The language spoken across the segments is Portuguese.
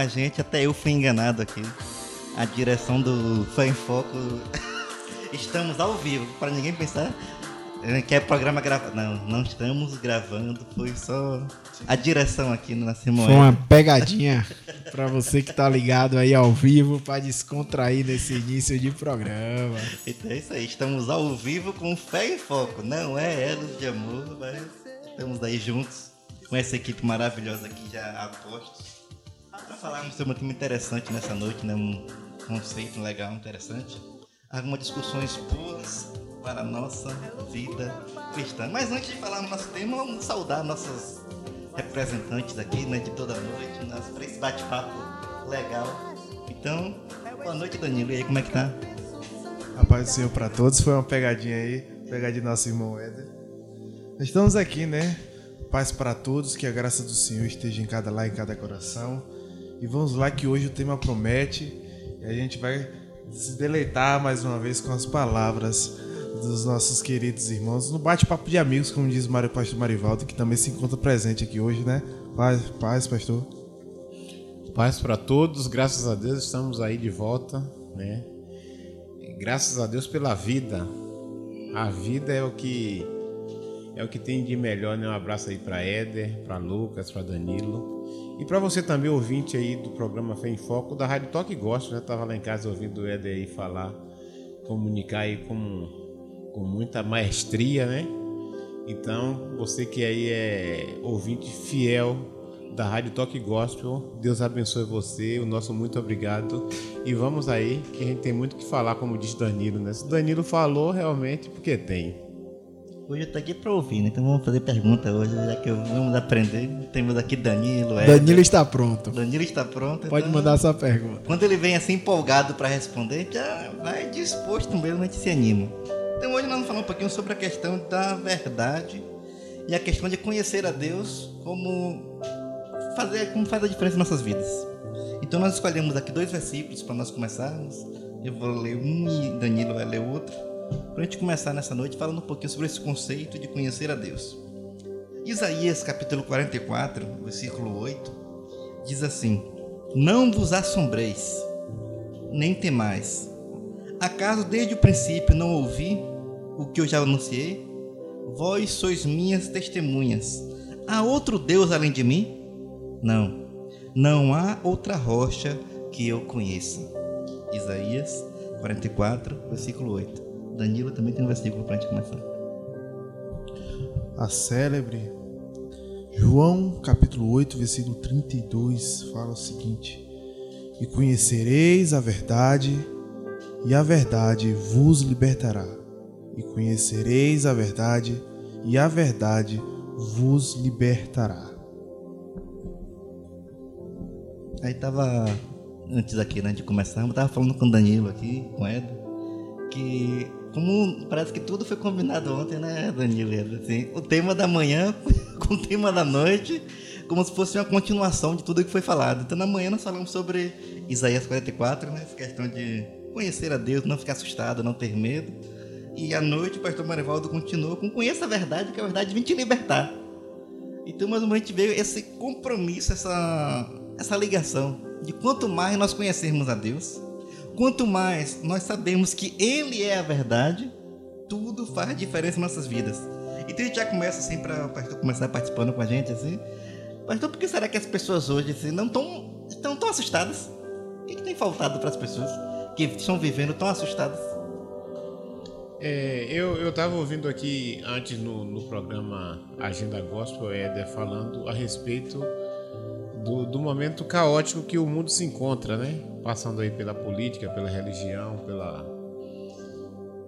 Calma, gente, até eu fui enganado aqui. A direção do Fã em Foco. Estamos ao vivo, para ninguém pensar que é programa gravado. Não, não estamos gravando, foi só a direção aqui no Simone. Foi uma pegadinha para você que tá ligado aí ao vivo para descontrair nesse início de programa. Então é isso aí, estamos ao vivo com fé e foco. Não é Elos de Amor, mas estamos aí juntos com essa equipe maravilhosa aqui já apostos para falarmos sobre um tema interessante nessa noite, né? Um conceito legal, interessante. Algumas discussões boas para a nossa vida cristã. Mas antes de falar no nosso tema, vamos saudar nossos representantes aqui, né, de toda noite, para esse bate-papo legal. Então, boa noite, Danilo. E aí, como é que tá? A paz do Senhor para todos. Foi uma pegadinha aí, pegadinha do nosso irmão Éder. Estamos aqui, né? Paz para todos, que a graça do Senhor esteja em cada lá, em cada coração. E vamos lá que hoje o tema promete e a gente vai se deleitar mais uma vez com as palavras dos nossos queridos irmãos no bate-papo de amigos, como diz o pastor Marivaldo, que também se encontra presente aqui hoje, né? Paz, paz pastor. Paz para todos, graças a Deus estamos aí de volta, né? Graças a Deus pela vida. A vida é o que é o que tem de melhor, né? Um abraço aí para Éder, para Lucas, para Danilo. E para você também, ouvinte aí do programa Fé em Foco, da Rádio Toque Gosto, né? Tava lá em casa ouvindo o Éder aí falar, comunicar aí como com muita maestria, né? Então, você que aí é ouvinte fiel da Rádio Toque Gospel, Deus abençoe você, o nosso muito obrigado. E vamos aí, que a gente tem muito que falar, como diz Danilo, né? Se Danilo falou, realmente, porque tem. Hoje eu tô aqui para ouvir, né? Então vamos fazer pergunta hoje, já que vamos aprender. Temos aqui Danilo. Danilo está pronto. Danilo está pronto. Pode então, mandar sua pergunta. Quando ele vem assim empolgado para responder, já vai disposto mesmo, a gente se anima. Então hoje nós vamos falar um pouquinho sobre a questão da verdade e a questão de conhecer a Deus como fazer como faz a diferença em nossas vidas. Então nós escolhemos aqui dois versículos para nós começarmos. Eu vou ler um e Danilo vai ler outro. Para a gente começar nessa noite falando um pouquinho sobre esse conceito de conhecer a Deus. Isaías capítulo 44, versículo 8, diz assim: Não vos assombreis, nem temais. Acaso desde o princípio não ouvi o que eu já anunciei? Vós sois minhas testemunhas. Há outro Deus além de mim? Não, não há outra rocha que eu conheça. Isaías 44, versículo 8. Danilo também tem um versículo para a gente começar. A célebre João capítulo 8, versículo 32 fala o seguinte: E conhecereis a verdade, e a verdade vos libertará e conhecereis a verdade, e a verdade vos libertará. Aí tava antes aqui, né, de começar, eu tava falando com o Danilo aqui, com o Ed, que como parece que tudo foi combinado ontem, né, Danilo? Assim, o tema da manhã com o tema da noite, como se fosse uma continuação de tudo que foi falado. Então, na manhã nós falamos sobre Isaías 44, né, essa questão de conhecer a Deus, não ficar assustado, não ter medo. E à noite o pastor Marivaldo continuou com conheça a verdade, que a verdade vem te libertar. Então, mais uma vez, veio esse compromisso, essa, essa ligação de quanto mais nós conhecermos a Deus, quanto mais nós sabemos que Ele é a verdade, tudo faz diferença em nossas vidas. Então a gente já começa assim para o pastor começar participando com a gente assim. Pastor, por que será que as pessoas hoje assim, não tão, estão tão assustadas? O que, que tem faltado para as pessoas que estão vivendo tão assustadas? É, eu, eu tava ouvindo aqui antes no, no programa Agenda Gospel, Éder, falando a respeito do, do momento caótico que o mundo se encontra, né? Passando aí pela política, pela religião, pela,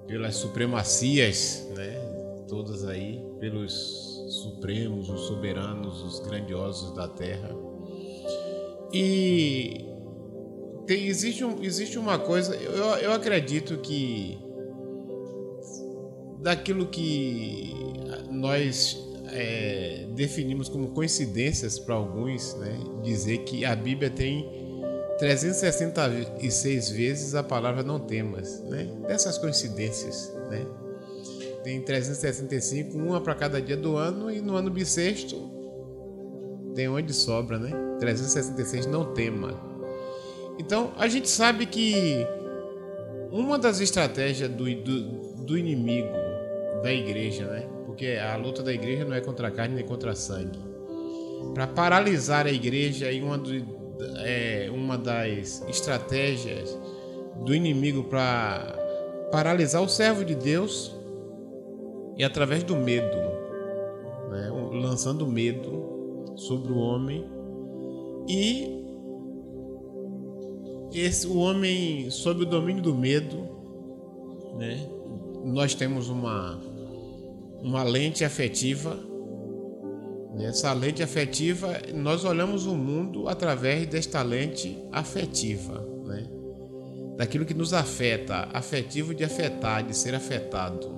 pelas supremacias, né? Todas aí, pelos supremos, os soberanos, os grandiosos da terra. E tem, existe, um, existe uma coisa, eu, eu acredito que daquilo que nós é, definimos como coincidências para alguns, né? dizer que a Bíblia tem 366 vezes a palavra não temas, né? dessas coincidências. Né? tem 365, uma para cada dia do ano, e no ano bissexto tem onde sobra, né? 366 não tema. Então a gente sabe que uma das estratégias do, do, do inimigo da igreja, né? Porque a luta da igreja não é contra a carne nem contra sangue. Para paralisar a igreja e uma, do, é, uma das estratégias do inimigo para paralisar o servo de Deus e através do medo, né? lançando medo sobre o homem e esse o homem sob o domínio do medo, né? Nós temos uma uma lente afetiva. Nessa lente afetiva, nós olhamos o mundo através desta lente afetiva, né? Daquilo que nos afeta, afetivo de afetar, de ser afetado.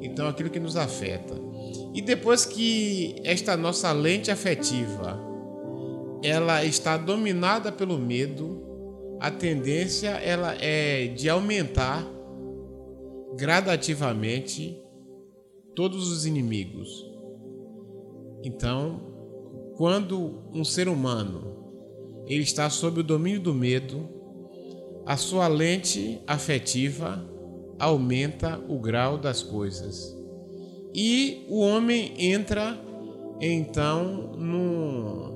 Então, aquilo que nos afeta. E depois que esta nossa lente afetiva ela está dominada pelo medo, a tendência ela é de aumentar gradativamente todos os inimigos. Então, quando um ser humano ele está sob o domínio do medo, a sua lente afetiva aumenta o grau das coisas. E o homem entra então num,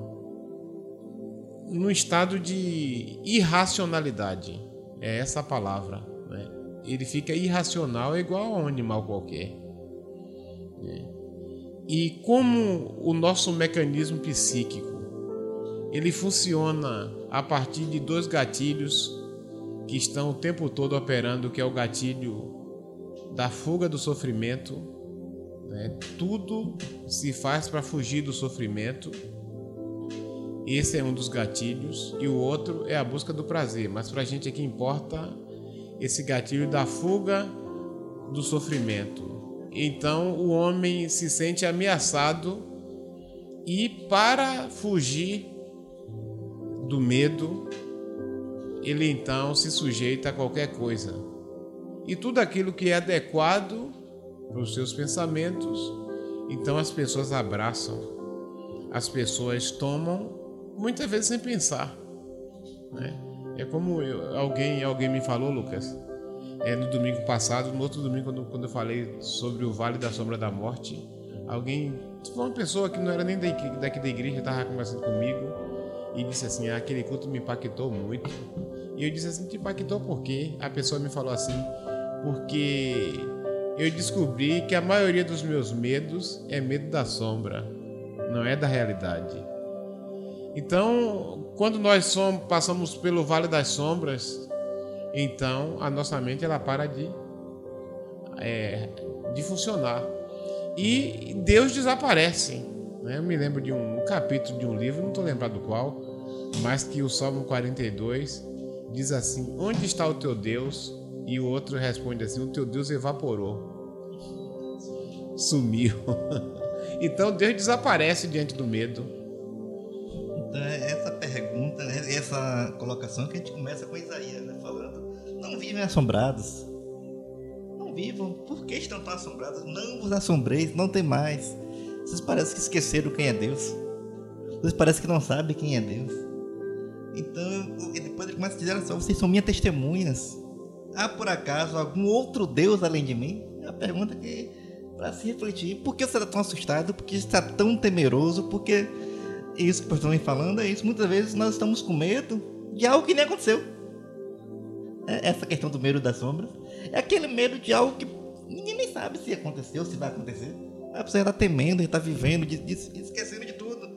num estado de irracionalidade. É essa a palavra. Né? Ele fica irracional, é igual a um animal qualquer. É. E como o nosso mecanismo psíquico ele funciona a partir de dois gatilhos que estão o tempo todo operando, que é o gatilho da fuga do sofrimento. Né? Tudo se faz para fugir do sofrimento. Esse é um dos gatilhos e o outro é a busca do prazer. Mas para a gente aqui importa esse gatilho da fuga do sofrimento. Então o homem se sente ameaçado e para fugir do medo, ele então se sujeita a qualquer coisa. E tudo aquilo que é adequado para os seus pensamentos, então as pessoas abraçam, as pessoas tomam, muitas vezes sem pensar. Né? É como eu, alguém, alguém me falou, Lucas, é, no domingo passado, no outro domingo, quando, quando eu falei sobre o Vale da Sombra da Morte, alguém, uma pessoa que não era nem daqui da igreja, estava conversando comigo e disse assim: ah, aquele culto me impactou muito. E eu disse assim: te impactou por quê? A pessoa me falou assim: porque eu descobri que a maioria dos meus medos é medo da sombra, não é da realidade. Então, quando nós somos, passamos pelo Vale das Sombras, então a nossa mente ela para de, é, de funcionar. E Deus desaparece. Né? Eu me lembro de um, um capítulo de um livro, não estou lembrado do qual, mas que o Salmo 42 diz assim: Onde está o teu Deus? E o outro responde assim: O teu Deus evaporou, sumiu. então Deus desaparece diante do medo. Então, é essa colocação que a gente começa com Isaías, né? falando: Não vivem assombrados. Não vivam. Por que estão tão assombrados? Não vos assombreis, não tem mais. Vocês parecem que esqueceram quem é Deus. Vocês parecem que não sabem quem é Deus. Então, depois ele começa a dizer assim: Vocês são minhas testemunhas. Há por acaso algum outro Deus além de mim? É a pergunta que para se refletir. Por que você está tão assustado? Por que está tão temeroso? Porque isso que o vem falando é isso. Muitas vezes nós estamos com medo de algo que nem aconteceu. É essa questão do medo das sombras. É aquele medo de algo que ninguém nem sabe se aconteceu, se vai acontecer. A pessoa está temendo, está vivendo, de, de, esquecendo de tudo.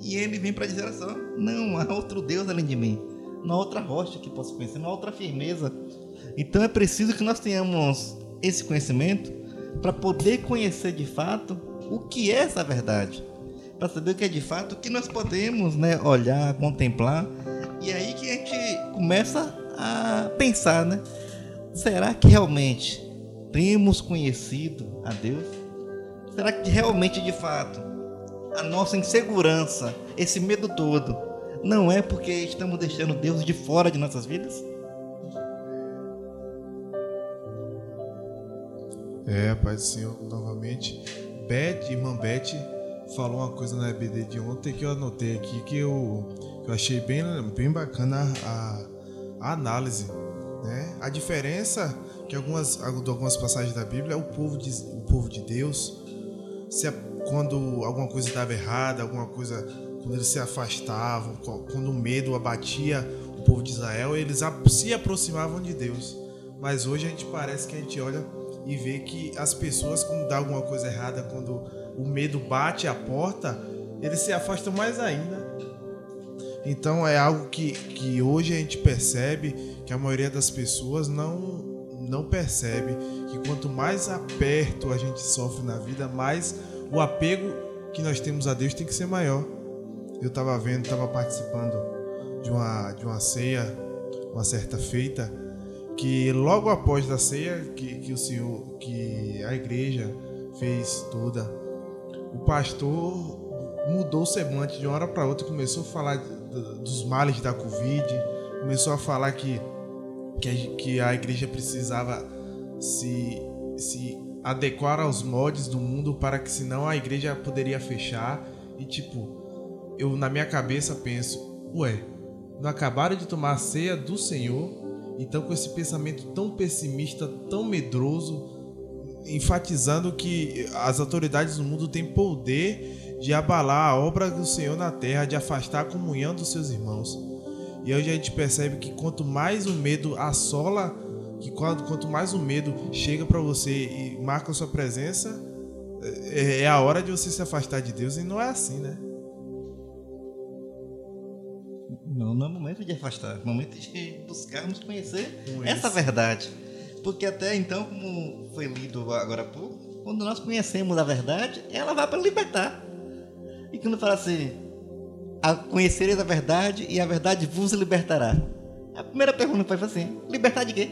E ele vem para dizer assim: não há outro Deus além de mim. Não há outra rocha que possa conhecer, não há outra firmeza. Então é preciso que nós tenhamos esse conhecimento para poder conhecer de fato o que é essa verdade para saber o que é de fato, o que nós podemos né, olhar, contemplar. E aí que a gente começa a pensar, né? Será que realmente temos conhecido a Deus? Será que realmente, de fato, a nossa insegurança, esse medo todo, não é porque estamos deixando Deus de fora de nossas vidas? É, Pai do Senhor, novamente. Beth, irmã Beth, falou uma coisa na EBD de ontem que eu anotei aqui que eu, eu achei bem, bem bacana a, a análise. Né? A diferença que algumas, algumas passagens da Bíblia é o povo de, o povo de Deus. Se, quando alguma coisa estava errada, alguma coisa. Quando eles se afastavam, quando o medo abatia o povo de Israel, eles se aproximavam de Deus. Mas hoje a gente parece que a gente olha e vê que as pessoas, quando dá alguma coisa errada, quando o medo bate a porta, eles se afastam mais ainda. Então é algo que, que hoje a gente percebe que a maioria das pessoas não não percebe que quanto mais aperto a gente sofre na vida, mais o apego que nós temos a Deus tem que ser maior. Eu estava vendo, estava participando de uma, de uma ceia, uma certa feita, que logo após da ceia que, que o Senhor, que a igreja fez toda, o pastor mudou o semblante de uma hora para outra, começou a falar dos males da Covid, começou a falar que, que, a, igreja precisava se, se adequar aos moldes do mundo para que senão a igreja poderia fechar. E tipo, eu na minha cabeça penso, ué, não acabaram de tomar a ceia do Senhor? Então, com esse pensamento tão pessimista, tão medroso, enfatizando que as autoridades do mundo têm poder de abalar a obra do Senhor na terra, de afastar a comunhão dos seus irmãos. E hoje a gente percebe que quanto mais o medo assola, que quanto, quanto mais o medo chega para você e marca sua presença, é, é a hora de você se afastar de Deus e não é assim, né? Não, não é momento de afastar, é momento de buscarmos conhecer essa verdade. Porque até então, como foi lido agora há pouco, quando nós conhecemos a verdade, ela vai para libertar. E quando fala assim, conhecereis a verdade e a verdade vos libertará. A primeira pergunta foi assim, libertar de quê?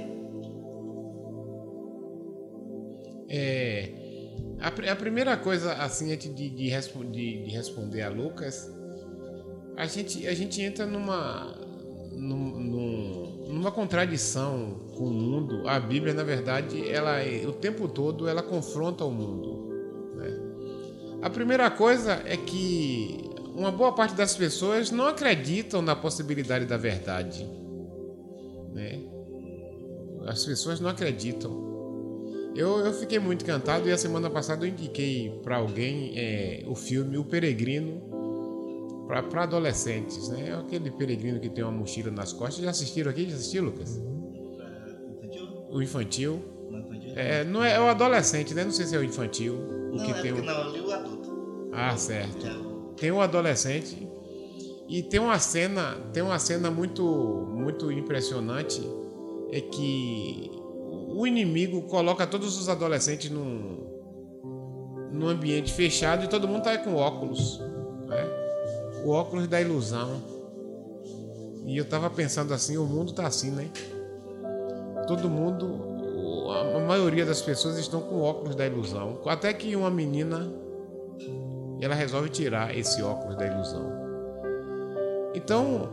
É, a, a primeira coisa, assim, antes de, de, de, de responder a Lucas, a gente, a gente entra numa, num, numa contradição com o mundo. A Bíblia, na verdade, ela o tempo todo ela confronta o mundo. Né? A primeira coisa é que uma boa parte das pessoas não acreditam na possibilidade da verdade. Né? As pessoas não acreditam. Eu, eu fiquei muito encantado e a semana passada eu indiquei para alguém é, o filme O Peregrino para adolescentes, né? É aquele peregrino que tem uma mochila nas costas. Já assistiram aqui? Já assistiu, Lucas? O infantil. É, não é, é o adolescente, né? Não sei se é o infantil. O não, que é tem o... não, eu li o adulto. Ah, certo. Tem o adolescente e tem uma cena, tem uma cena muito, muito impressionante é que o inimigo coloca todos os adolescentes num, num ambiente fechado e todo mundo tá com óculos, né? O óculos da ilusão. E eu tava pensando assim, o mundo tá assim, né? Todo mundo, a maioria das pessoas estão com óculos da ilusão. Até que uma menina, ela resolve tirar esse óculos da ilusão. Então,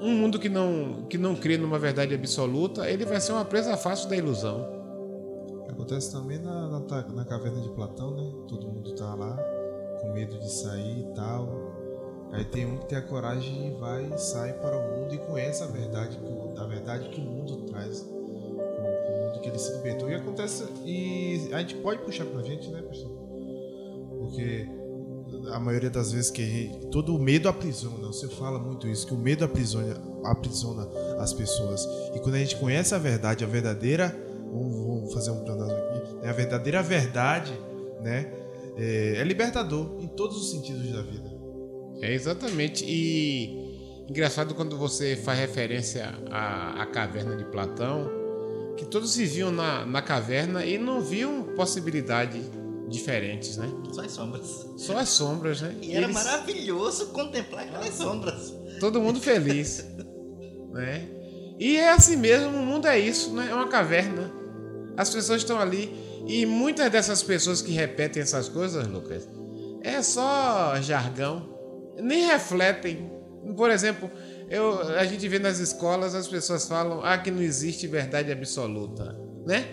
um mundo que não, que não crê numa verdade absoluta, ele vai ser uma presa fácil da ilusão. Acontece também na, na, na caverna de Platão, né? Todo mundo tá lá com medo de sair e tal. Aí tem um que tem a coragem e vai e sai para o mundo e conhece a verdade, a verdade que o mundo traz, o mundo que ele se libertou. E acontece, e a gente pode puxar para a gente, né, pastor? Porque a maioria das vezes que todo o medo aprisiona, você fala muito isso, que o medo aprisiona, aprisiona as pessoas. E quando a gente conhece a verdade, a verdadeira, vamos, fazer um planado aqui, né, a verdadeira verdade, né, é, é libertador em todos os sentidos da vida. É exatamente. E engraçado quando você faz referência à, à caverna de Platão, que todos viviam na, na caverna e não viam possibilidades diferentes, né? Só as sombras. Só as sombras, né? E, era Eles... maravilhoso contemplar aquelas sombras. Todo mundo feliz, né? E é assim mesmo, o mundo é isso, né? É uma caverna. As pessoas estão ali e muitas dessas pessoas que repetem essas coisas, Lucas, é só jargão nem refletem. Por exemplo, eu, a gente vê nas escolas as pessoas falam ah, que não existe verdade absoluta, né?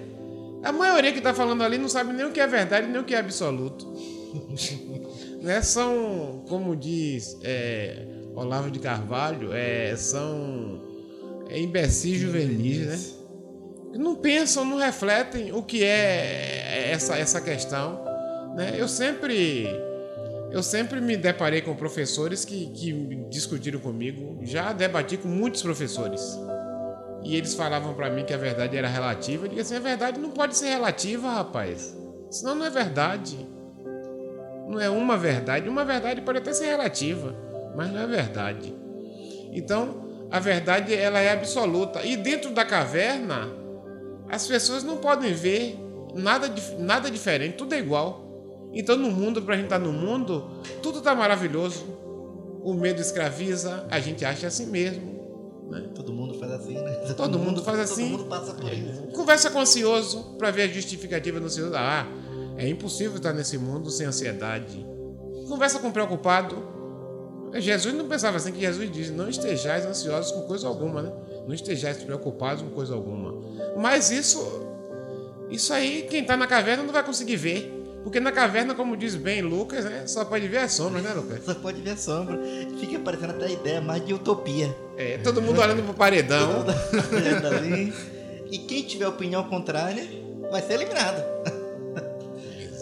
A maioria que está falando ali não sabe nem o que é verdade nem o que é absoluto. né? São, como diz é, Olavo de Carvalho, é, são é, imbecis juvenis, né? Não pensam, não refletem o que é essa, essa questão. Né? Eu sempre eu sempre me deparei com professores que, que discutiram comigo. Já debati com muitos professores. E eles falavam para mim que a verdade era relativa. Eu disse assim: a verdade não pode ser relativa, rapaz. Senão não é verdade. Não é uma verdade. Uma verdade pode até ser relativa, mas não é verdade. Então, a verdade ela é absoluta. E dentro da caverna, as pessoas não podem ver nada, nada diferente, tudo é igual. Então, no mundo, para a gente estar tá no mundo, tudo está maravilhoso. O medo escraviza, a gente acha assim mesmo. Né? Todo mundo faz assim, né? Todo, todo mundo, faz assim. Todo mundo passa por isso. Conversa com o ansioso para ver a justificativa do ansioso. Ah, é impossível estar nesse mundo sem ansiedade. Conversa com o preocupado. Jesus não pensava assim que Jesus diz: não estejais ansiosos com coisa alguma, né? Não estejais preocupados com coisa alguma. Mas isso, isso aí, quem está na caverna não vai conseguir ver. Porque na caverna, como diz bem Lucas, né, só pode ver as sombras, né, Lucas? Só pode ver a sombra. Fica parecendo até a ideia mais de utopia. É, todo mundo olhando pro paredão. olhando ali. E quem tiver opinião contrária vai ser eliminado.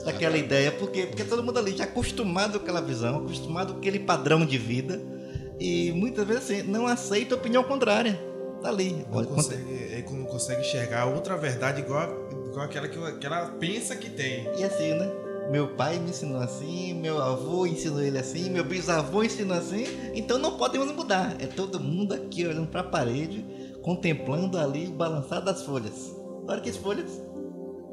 Daquela ideia, porque, porque todo mundo ali já acostumado com aquela visão, acostumado com aquele padrão de vida. E muitas vezes assim, não aceita opinião contrária. Tá ali. Não consegue, ele não consegue enxergar outra verdade igual igual aquela que, que ela pensa que tem. E assim, né? Meu pai me ensinou assim, meu avô ensinou ele assim, meu bisavô ensinou assim, então não podemos mudar. É todo mundo aqui olhando para a parede, contemplando ali o balançar das folhas. Olha que as folhas,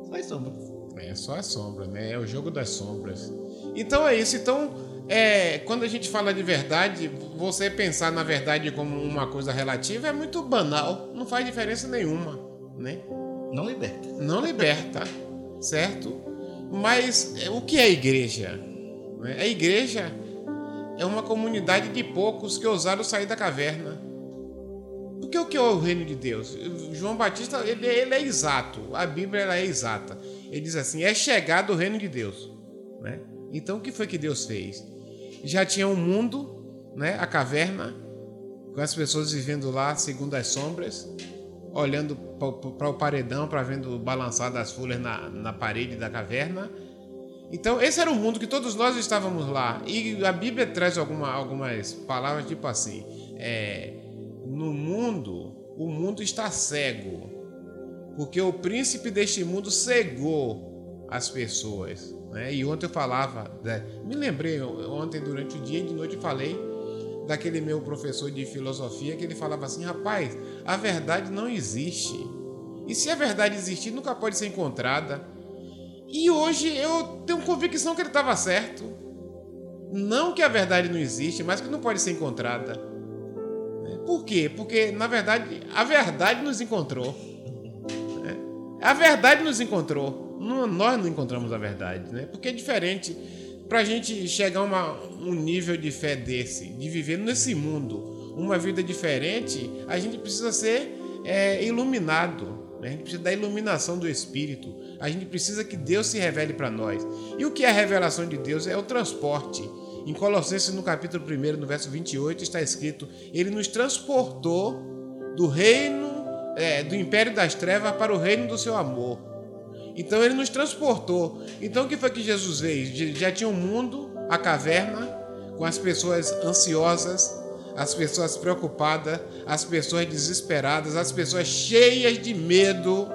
só as sombras. É só as sombras, né? É o jogo das sombras. Então é isso. Então, é, quando a gente fala de verdade, você pensar na verdade como uma coisa relativa é muito banal, não faz diferença nenhuma, né? Não liberta. Não liberta, certo? Mas é, o que é igreja? Né? A igreja é uma comunidade de poucos que ousaram sair da caverna. Porque o que é o reino de Deus? João Batista ele, ele é exato, a Bíblia ela é exata. Ele diz assim: é chegado o reino de Deus. Né? Então o que foi que Deus fez? Já tinha um mundo, né? a caverna, com as pessoas vivendo lá segundo as sombras olhando para o paredão, para vendo balançar das folhas na, na parede da caverna. Então, esse era o mundo que todos nós estávamos lá. E a Bíblia traz alguma, algumas palavras tipo assim: é, no mundo, o mundo está cego, porque o príncipe deste mundo cegou as pessoas. Né? E ontem eu falava, né? me lembrei ontem durante o dia e de noite eu falei daquele meu professor de filosofia que ele falava assim: rapaz, a verdade não existe. E se a verdade existir, nunca pode ser encontrada. E hoje eu tenho convicção que ele estava certo. Não que a verdade não existe, mas que não pode ser encontrada. Por quê? Porque, na verdade, a verdade nos encontrou. A verdade nos encontrou. Nós não encontramos a verdade, né? Porque é diferente para a gente chegar a uma, um nível de fé desse, de viver nesse mundo, uma vida diferente, a gente precisa ser é, iluminado. Né? A gente precisa da iluminação do Espírito. A gente precisa que Deus se revele para nós. E o que é a revelação de Deus? É o transporte. Em Colossenses, no capítulo 1, no verso 28, está escrito: Ele nos transportou do reino, é, do império das trevas para o reino do seu amor. Então ele nos transportou. Então o que foi que Jesus fez? Já tinha o um mundo, a caverna, com as pessoas ansiosas, as pessoas preocupadas, as pessoas desesperadas, as pessoas cheias de medo.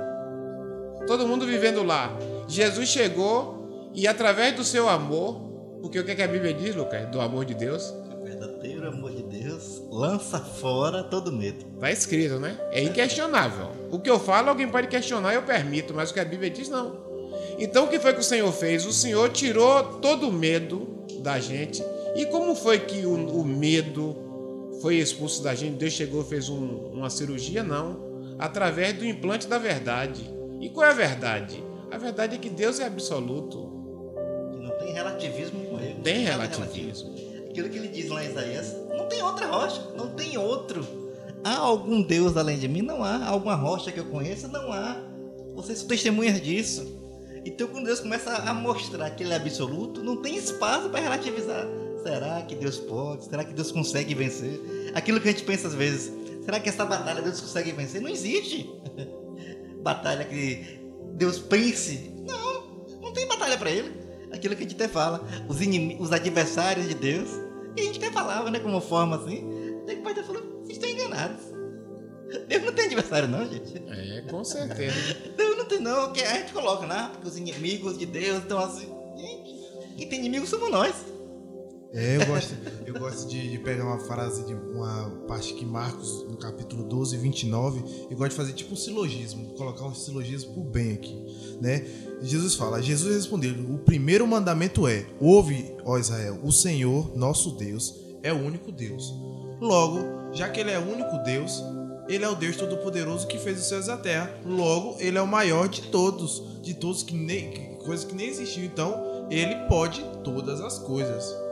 Todo mundo vivendo lá. Jesus chegou e através do seu amor, porque o que, é que a Bíblia diz, Lucas? Do amor de Deus? O verdadeiro amor de Deus lança fora todo medo. Está escrito, né? É inquestionável. O que eu falo, alguém pode questionar, eu permito, mas o que a Bíblia diz, não. Então, o que foi que o Senhor fez? O Senhor tirou todo o medo da gente. E como foi que o, o medo foi expulso da gente? Deus chegou e fez um, uma cirurgia? Não. Através do implante da verdade. E qual é a verdade? A verdade é que Deus é absoluto. Que não tem relativismo com ele. Tem relativismo. Aquilo que ele diz lá em Isaías, tem outra rocha, não tem outro Há algum Deus além de mim? Não há. Alguma rocha que eu conheça? Não há. Vocês são testemunhas disso. Então, quando Deus começa a mostrar que Ele é absoluto, não tem espaço para relativizar. Será que Deus pode? Será que Deus consegue vencer? Aquilo que a gente pensa às vezes. Será que essa batalha Deus consegue vencer? Não existe. batalha que Deus pense. Não, não tem batalha para Ele. Aquilo que a gente até fala. Os, os adversários de Deus. E a gente até falava, né? Como forma assim. Até que o pai Deus falou: vocês estão enganados. Deus não tem adversário, não, gente. É, com certeza. Deus não tem, não. Que a gente coloca, né? Porque os inimigos de Deus estão assim. Gente, quem tem inimigos somos nós. É, eu gosto, eu gosto de, de, pegar uma frase de uma parte que Marcos, no capítulo 12, 29, eu gosto de fazer tipo um silogismo, colocar um silogismo pro bem aqui, né? Jesus fala, Jesus respondeu, o primeiro mandamento é, ouve, ó Israel, o Senhor, nosso Deus, é o único Deus. Logo, já que ele é o único Deus, ele é o Deus Todo-Poderoso que fez os céus e a terra. Logo, ele é o maior de todos, de todos que nem, coisas que nem existiam. Então, ele pode todas as coisas.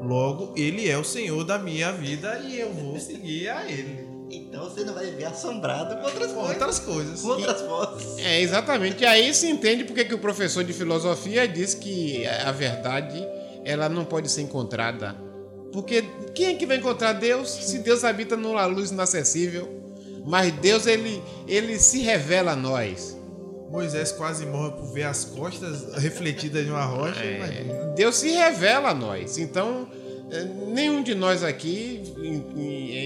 Logo, ele é o Senhor da minha vida e eu vou seguir a ele. Então você não vai viver assombrado com outras com coisas. Outras coisas. Com outras vozes. É, exatamente. E aí se entende porque que o professor de filosofia diz que a verdade ela não pode ser encontrada. Porque quem é que vai encontrar Deus se Deus habita numa luz inacessível? Mas Deus ele, ele se revela a nós. Moisés quase morre por ver as costas refletidas de uma rocha. É, Deus se revela a nós. Então, é, nenhum de nós aqui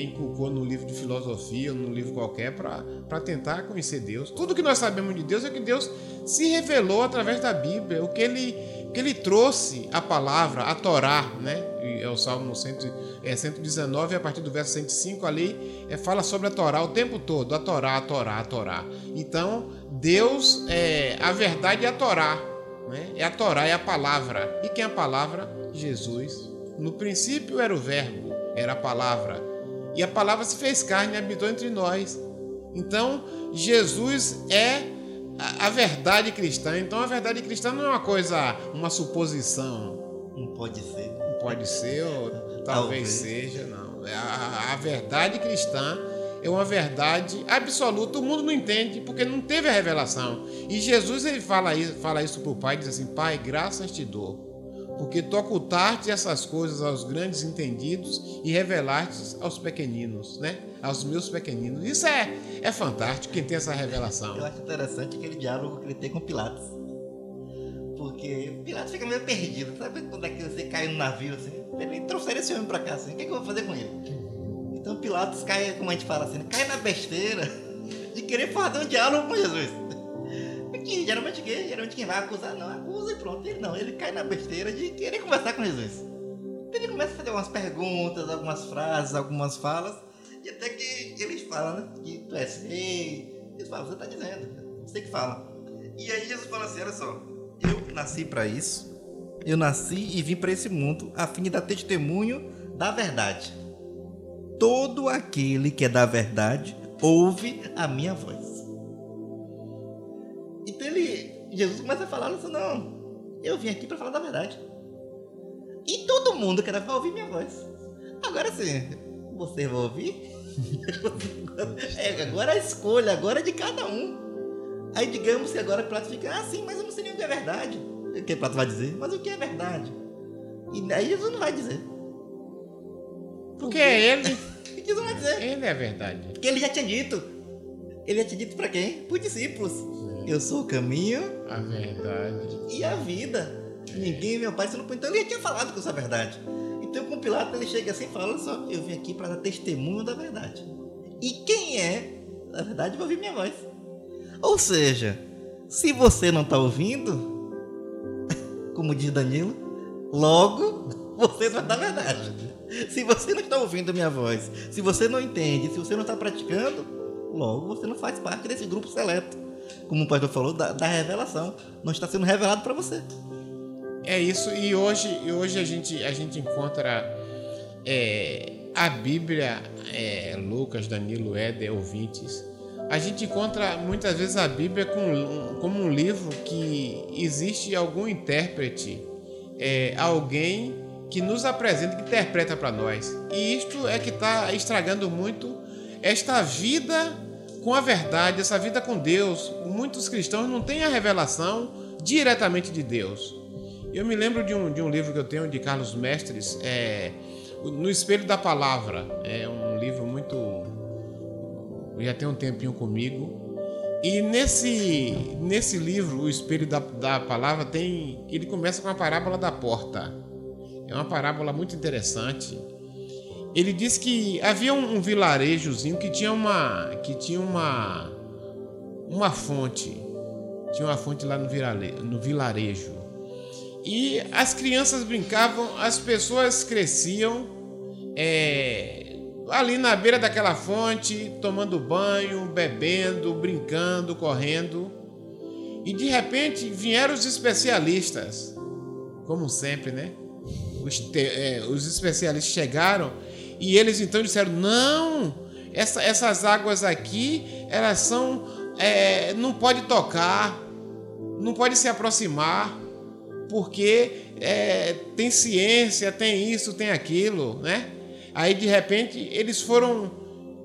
inculcou no livro de filosofia ou no livro qualquer para tentar conhecer Deus. Tudo que nós sabemos de Deus é que Deus se revelou através da Bíblia, o que ele, que ele trouxe a palavra, a Torá, né? É o Salmo 100, é, 119, a partir do verso 105 ali, é, fala sobre a Torá o tempo todo, a Torá, a Torá, a Torá. Então, Deus, é, a verdade é a Torá, né? é a Torá, é a palavra. E quem é a palavra? Jesus. No princípio era o Verbo, era a palavra. E a palavra se fez carne e habitou entre nós. Então, Jesus é a, a verdade cristã. Então, a verdade cristã não é uma coisa, uma suposição. Não pode ser. Não pode ser, ou talvez, talvez. seja, não. É a, a verdade cristã é uma verdade absoluta. O mundo não entende porque não teve a revelação. E Jesus ele fala isso, fala isso para o Pai, diz assim: Pai, graças te dou, porque tu ocultaste essas coisas aos grandes entendidos e revelaste aos pequeninos, né? Aos meus pequeninos. Isso é, é fantástico quem tem essa revelação. Eu acho interessante aquele diálogo que ele tem com Pilatos. Porque Pilatos fica meio perdido, sabe? Quando é que você cai no navio assim? Ele trouxeram esse homem para cá assim, o que, é que eu vou fazer com ele? Então Pilatos cai, como a gente fala assim, cai na besteira de querer fazer um diálogo com Jesus. Porque geralmente geralmente quem vai acusar não acusa e pronto. Ele não, ele cai na besteira de querer conversar com Jesus. Então ele começa a fazer algumas perguntas, algumas frases, algumas falas, e até que eles falam, né? Que tu és rei. Eles falam, você está dizendo, você que fala. E aí Jesus fala assim: olha só, eu nasci para isso, eu nasci e vim para esse mundo a fim de dar testemunho da verdade todo aquele que é da verdade ouve a minha voz. Então ele, Jesus começa a falar assim, não, eu vim aqui para falar da verdade. E todo mundo quer ouvir minha voz. Agora sim, você vai ouvir? é, agora a escolha, agora é de cada um. Aí digamos que agora Plato fica, ah sim, mas eu não sei nem o que é verdade. O que Plato vai dizer? Mas o que é verdade? E aí Jesus não vai dizer. Porque é ele. Que isso vai dizer? Ele é verdade. Porque ele já tinha dito. Ele já tinha dito para quem? Para os discípulos. É. Eu sou o caminho, a verdade e a vida. É. Ninguém, meu pai, se não Então ele já tinha falado que eu sou a verdade. Então com Pilato ele chega assim e fala: só, eu vim aqui para dar testemunho da verdade. E quem é, na verdade, vai ouvir minha voz. Ou seja, se você não está ouvindo, como diz Danilo, logo você não é da verdade. Se você não está ouvindo minha voz, se você não entende, se você não está praticando, logo você não faz parte desse grupo seleto. Como o pastor falou, da, da revelação. Não está sendo revelado para você. É isso, e hoje, e hoje a, gente, a gente encontra é, a Bíblia, é, Lucas, Danilo, Éder, ouvintes. A gente encontra muitas vezes a Bíblia com, como um livro que existe algum intérprete, é, alguém que nos apresenta, que interpreta para nós. E isto é que está estragando muito esta vida com a verdade, essa vida com Deus. Muitos cristãos não têm a revelação diretamente de Deus. Eu me lembro de um, de um livro que eu tenho de Carlos Mestres, é, No Espelho da Palavra. É um livro muito. Já tem um tempinho comigo. E nesse, nesse livro, O Espelho da, da Palavra, tem ele começa com a parábola da porta. É uma parábola muito interessante. Ele disse que havia um, um vilarejozinho que tinha uma que tinha uma uma fonte. Tinha uma fonte lá no, virale, no vilarejo. E as crianças brincavam as pessoas cresciam é, ali na beira daquela fonte tomando banho bebendo brincando correndo. E de repente vieram os especialistas como sempre né os, te, é, os especialistas chegaram e eles então disseram: não, essa, essas águas aqui, elas são. É, não pode tocar, não pode se aproximar, porque é, tem ciência, tem isso, tem aquilo, né? Aí de repente eles foram.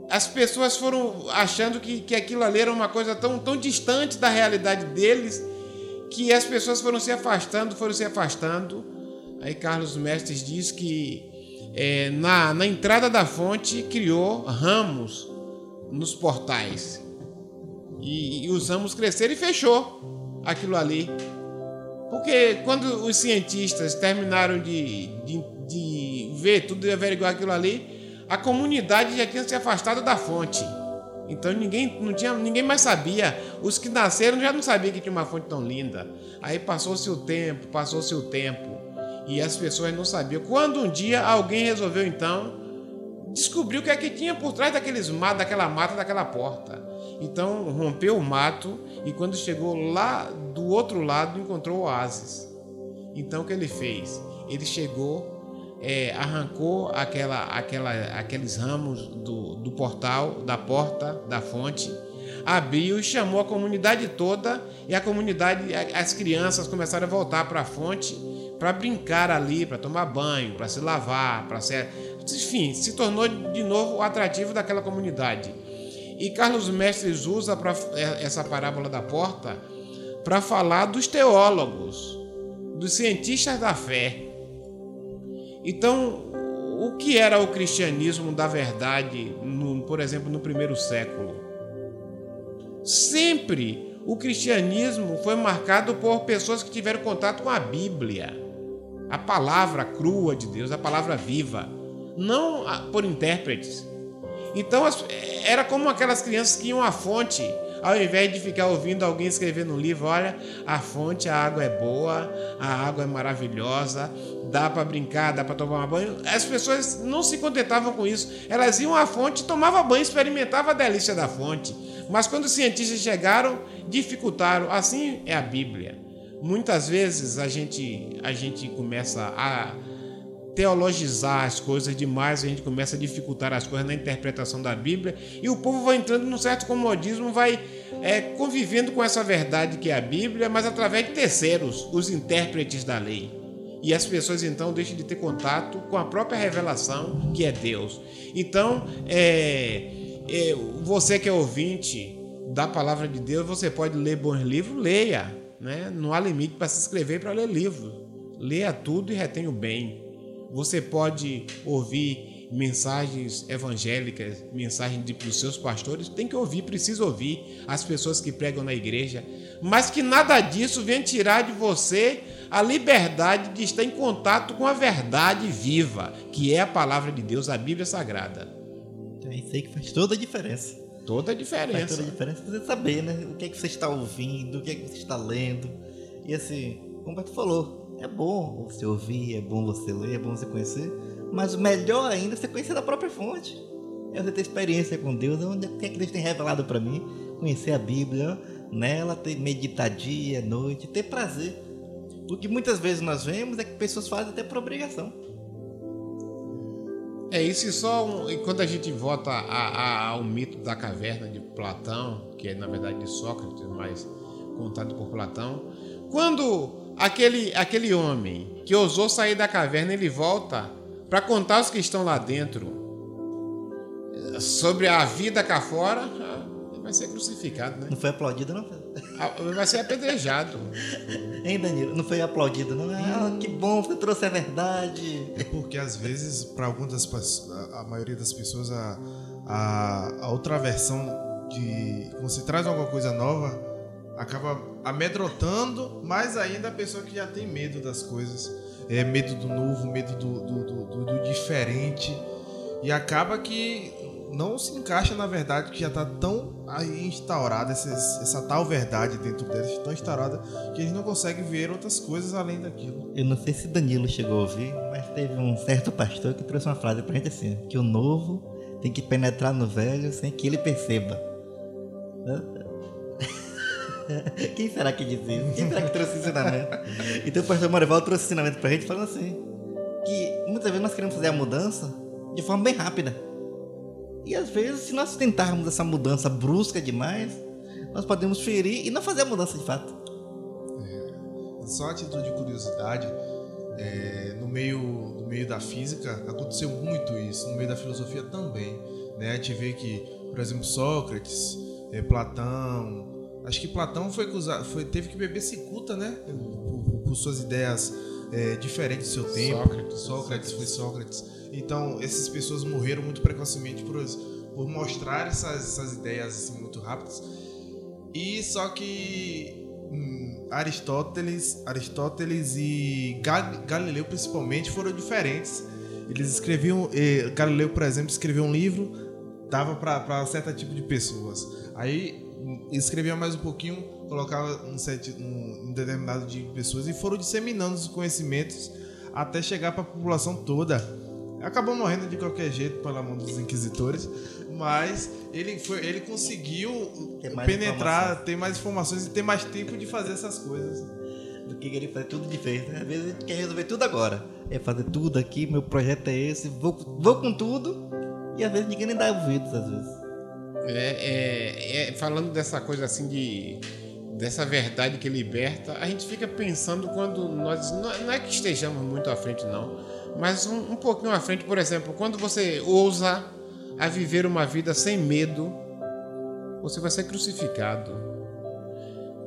As pessoas foram achando que, que aquilo ali era uma coisa tão, tão distante da realidade deles que as pessoas foram se afastando, foram se afastando. Aí Carlos Mestres diz que é, na, na entrada da fonte criou ramos nos portais. E, e os ramos cresceram e fechou aquilo ali. Porque quando os cientistas terminaram de, de, de ver tudo e averiguar aquilo ali, a comunidade já tinha se afastado da fonte. Então ninguém, não tinha, ninguém mais sabia. Os que nasceram já não sabiam que tinha uma fonte tão linda. Aí passou-se o tempo, passou-se o tempo e as pessoas não sabiam. Quando um dia alguém resolveu então descobrir o que é que tinha por trás daqueles matos, daquela mata, daquela porta. Então rompeu o mato e quando chegou lá do outro lado encontrou oásis. Então o que ele fez? Ele chegou, é, arrancou aquela, aquela, aqueles ramos do, do portal, da porta, da fonte, abriu e chamou a comunidade toda e a comunidade, as crianças começaram a voltar para a fonte para brincar ali, para tomar banho, para se lavar, para ser, enfim, se tornou de novo o atrativo daquela comunidade. E Carlos Mestres usa pra, é, essa parábola da porta para falar dos teólogos, dos cientistas da fé. Então, o que era o cristianismo da verdade, no, por exemplo, no primeiro século? Sempre o cristianismo foi marcado por pessoas que tiveram contato com a Bíblia a palavra crua de Deus, a palavra viva, não por intérpretes. Então era como aquelas crianças que iam à fonte, ao invés de ficar ouvindo alguém escrever no livro, olha, a fonte, a água é boa, a água é maravilhosa, dá para brincar, dá para tomar banho. As pessoas não se contentavam com isso. Elas iam à fonte, tomavam banho, experimentavam a delícia da fonte. Mas quando os cientistas chegaram, dificultaram. Assim é a Bíblia. Muitas vezes a gente, a gente começa a teologizar as coisas demais, a gente começa a dificultar as coisas na interpretação da Bíblia e o povo vai entrando num certo comodismo, vai é, convivendo com essa verdade que é a Bíblia, mas através de terceiros, os intérpretes da lei. E as pessoas então deixam de ter contato com a própria revelação que é Deus. Então, é, é, você que é ouvinte da palavra de Deus, você pode ler bons livros, leia né? Não há limite para se inscrever para ler livro. Leia tudo e retenha o bem. Você pode ouvir mensagens evangélicas, mensagens dos seus pastores, tem que ouvir, precisa ouvir as pessoas que pregam na igreja, mas que nada disso venha tirar de você a liberdade de estar em contato com a verdade viva, que é a palavra de Deus, a Bíblia Sagrada. Então é isso aí que faz toda a diferença. Toda a diferença. Faz toda a diferença você saber, né? O que é que você está ouvindo, o que é que você está lendo. E assim, como tu falou, é bom você ouvir, é bom você ler, é bom você conhecer. Mas o melhor ainda é você conhecer da própria fonte. É você ter experiência com Deus, onde o que é que Deus tem revelado para mim, conhecer a Bíblia, nela, ter meditar dia, noite, ter prazer. O que muitas vezes nós vemos é que pessoas fazem até por obrigação. É isso e só e quando a gente volta a, a, ao mito da caverna de Platão, que é na verdade de Sócrates, mas contado por Platão, quando aquele, aquele homem que ousou sair da caverna ele volta para contar aos que estão lá dentro sobre a vida cá fora, vai ser crucificado, né? Não foi aplaudido, não? Ah, Vai ser apedrejado. Hein, Danilo? Não foi aplaudido, não? Ah, que bom, você trouxe a verdade. É porque às vezes, para algumas das pessoas, a, maioria das pessoas, a, a, a outra versão de. Quando você traz alguma coisa nova, acaba amedrontando mais ainda a pessoa que já tem medo das coisas. É medo do novo, medo do, do, do, do- do diferente. E acaba que não se encaixa na verdade que já está tão instaurada, essa, essa tal verdade dentro deles, tão instaurada, que eles não conseguem ver outras coisas além daquilo. Eu não sei se Danilo chegou a ouvir, mas teve um certo pastor que trouxe uma frase pra gente assim: que o novo tem que penetrar no velho sem que ele perceba. Quem será que diz isso? Quem será que trouxe ensinamento? Então o pastor Marival trouxe ensinamento pra gente falando assim: que muitas vezes nós queremos fazer a mudança de forma bem rápida. E às vezes, se nós tentarmos essa mudança brusca demais, nós podemos ferir e não fazer a mudança de fato. Só a título de curiosidade, é, no, meio, no meio da física aconteceu muito isso, no meio da filosofia também. Né? A gente vê que, por exemplo, Sócrates, é, Platão. Acho que Platão foi, foi teve que beber cicuta, né? Por, por- por suas ideias é, diferentes do seu tempo. Sócrates. Sócrates foi Sócrates. Então, essas pessoas morreram muito precocemente por, por mostrar essas, essas ideias assim, muito rápidas. E só que hum, Aristóteles, Aristóteles e Gal- Galileu principalmente foram diferentes. Eles escreviam, eh, Galileu, por exemplo, escreveu um livro, dava para certo tipo de pessoas. Aí hum, escrevia mais um pouquinho, colocava um, certo, um, um determinado de pessoas e foram disseminando os conhecimentos até chegar para a população toda. Acabou morrendo de qualquer jeito pela mão dos inquisitores, mas ele foi, ele conseguiu Ter penetrar, informações. ter mais informações e ter mais tempo de fazer essas coisas. do que querer fazer tudo de vez. Né? Às vezes a gente quer resolver tudo agora. É fazer tudo aqui, meu projeto é esse, vou, vou com tudo. E às vezes ninguém nem dá ouvidos, às vezes. É, é- é- falando dessa coisa assim de dessa verdade que liberta, a gente fica pensando quando nós não, é que estejamos muito à frente não, mas um, um pouquinho à frente, por exemplo, quando você ousa a viver uma vida sem medo, você vai ser crucificado.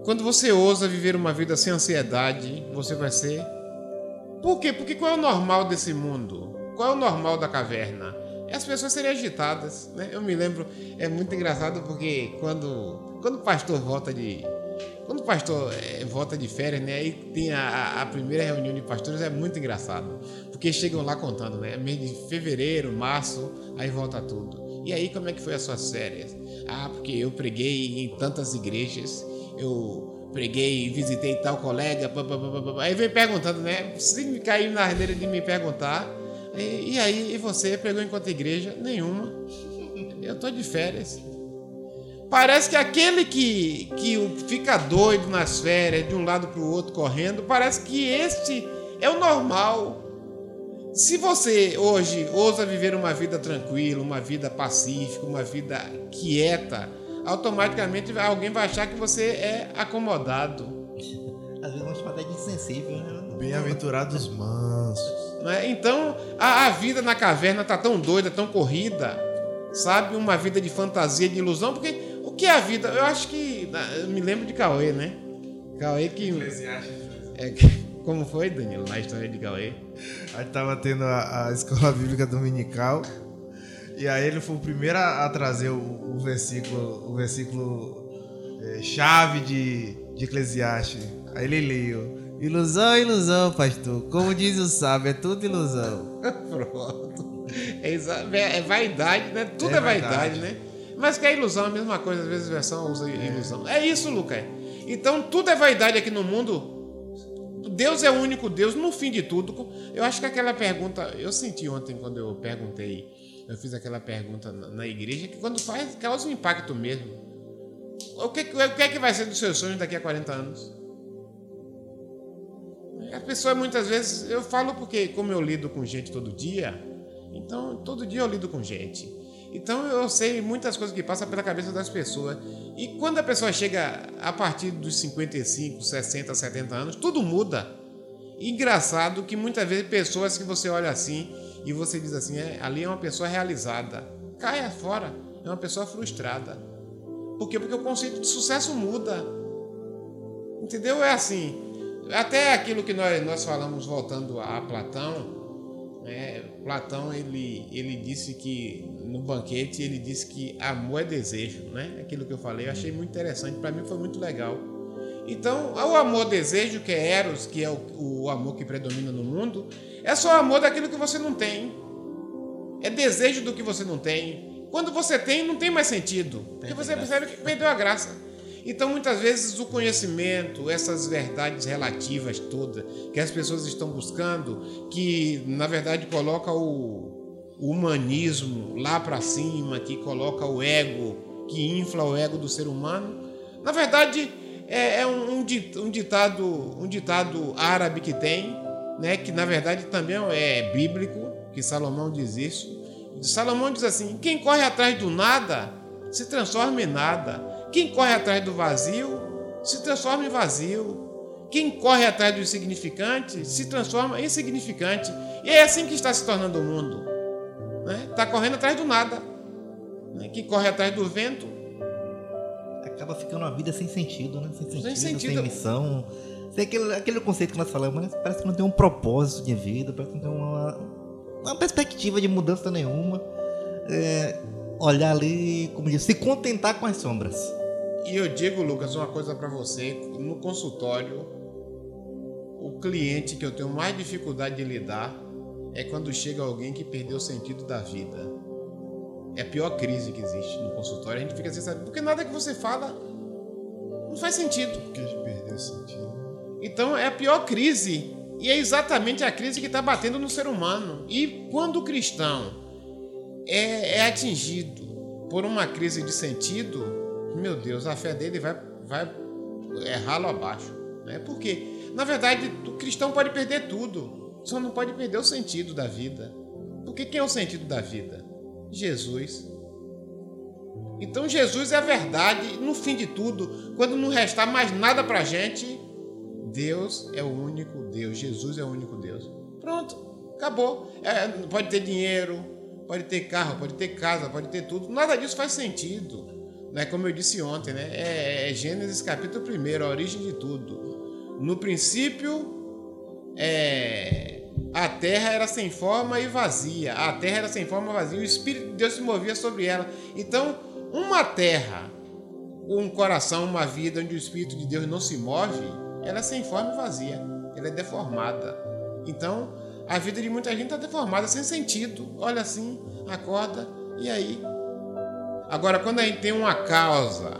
Quando você ousa viver uma vida sem ansiedade, você vai ser por quê? Porque qual é o normal desse mundo? Qual é o normal da caverna? As pessoas serem agitadas, né? Eu me lembro, é muito engraçado porque quando, quando o pastor volta de. Quando o pastor eh, volta de férias, né? Aí tem a, a primeira reunião de pastores, é muito engraçado. Porque chegam lá contando, né? Mês de fevereiro, março, aí volta tudo. E aí, como é que foi as suas férias? Ah, porque eu preguei em tantas igrejas, eu preguei, visitei tal colega, pá, pá, pá. aí vem perguntando, né? Se me cair na ardeira de me perguntar, e, e aí, e você pregou em quanta igreja? Nenhuma. Eu tô de férias. Parece que aquele que, que fica doido nas férias, de um lado para o outro correndo, parece que este é o normal. Se você hoje ousa viver uma vida tranquila, uma vida pacífica, uma vida quieta, automaticamente alguém vai achar que você é acomodado. Às vezes vamos chamar até de insensível, né? Bem-aventurados mansos. não é? Então a, a vida na caverna tá tão doida, tão corrida, sabe? Uma vida de fantasia, de ilusão, porque que é a vida? Eu acho que. Eu me lembro de Cauê, né? Cauê que. É, como foi, Danilo, na história de Cauê? Aí tava tendo a, a escola bíblica dominical. E aí ele foi o primeiro a, a trazer o, o versículo, o versículo é, chave de, de Eclesiastes. Aí ele leu. Ilusão, ilusão, pastor. Como diz o sábio, é tudo ilusão. Pronto. É, é- é vaidade, né? Tudo é, É vaidade, vaidade. né? Mas que a ilusão é a mesma coisa, às vezes a versão usa ilusão. É isso, Lucas. Então tudo é vaidade aqui no mundo. Deus é o único Deus, no fim de tudo. Eu acho que aquela pergunta, eu senti ontem quando eu perguntei, eu fiz aquela pergunta na, igreja, que quando faz, causa um impacto mesmo. O que, o que é que vai ser dos seus sonhos daqui a 40 anos? A pessoa muitas vezes, eu falo porque como eu lido com gente todo dia, então todo dia eu lido com gente. Então eu sei muitas coisas que passam pela cabeça das pessoas. E quando a pessoa chega a partir dos 55, 60, 70 anos, tudo muda. Engraçado que muitas vezes pessoas que você olha assim e você diz assim, é, ali é uma pessoa realizada. Caia fora, é uma pessoa frustrada. Por quê? Porque o conceito de sucesso muda. Entendeu? É assim. Até aquilo que nós, nós falamos voltando a Platão, né? Platão ele, ele disse que no banquete ele disse que amor é desejo, né? Aquilo que eu falei, eu achei muito interessante, para mim foi muito legal. Então, o amor desejo, que é Eros, que é o, o amor que predomina no mundo, é só amor daquilo que você não tem. É desejo do que você não tem. Quando você tem, não tem mais sentido. Porque você percebe que perdeu a graça. Então, muitas vezes, o conhecimento, essas verdades relativas todas que as pessoas estão buscando, que na verdade coloca o, humanismo lá para cima, que coloca o ego, que infla o ego do ser humano, na verdade é, é um, um, ditado, um ditado árabe que tem, né, que na verdade também é bíblico, que Salomão diz isso. Salomão diz assim: quem corre atrás do nada se transforma em nada. Quem corre atrás do vazio se transforma em vazio. Quem corre atrás do insignificante se transforma em insignificante. E é assim que está se tornando o mundo. Né? Está correndo atrás do nada. Né? Quem corre atrás do vento acaba ficando uma vida sem sentido, né? Sem sentido, sem, sentido. sem missão. Sem aquele, aquele conceito que nós falamos, mas parece que não tem um propósito de vida, parece que não tem uma, uma perspectiva de mudança nenhuma. É, olhar ali, como diz, se contentar com as sombras. E eu digo, Lucas, uma coisa para você, no consultório, o cliente que eu tenho mais dificuldade de lidar é quando chega alguém que perdeu o sentido da vida. É a pior crise que existe no consultório. A gente fica sem saber, porque nada que você fala não faz sentido. Porque a gente perdeu o sentido. Então é a pior crise. E é exatamente a crise que está batendo no ser humano. E quando o cristão é, é atingido por uma crise de sentido, meu Deus, a fé dele vai, vai é ralo abaixo. Né? Porque, na verdade, o cristão pode perder tudo, só não pode perder o sentido da vida. Porque quem é o sentido da vida? Jesus. Então Jesus é a verdade, no fim de tudo, quando não restar mais nada para a gente, Deus é o único Deus, Jesus é o único Deus. Pronto, acabou. É, pode ter dinheiro, pode ter carro, pode ter casa, pode ter tudo. Nada disso faz sentido. Né? Como eu disse ontem, né? é, é Gênesis capítulo 1, a origem de tudo. No princípio, é, a terra era sem forma e vazia. A terra era sem forma e vazia. O Espírito de Deus se movia sobre ela. Então, uma terra, um coração, uma vida onde o Espírito de Deus não se move, ela é sem forma e vazia. Ela é deformada. Então, a vida de muita gente está deformada, sem sentido. Olha assim, acorda, e aí? Agora, quando a gente tem uma causa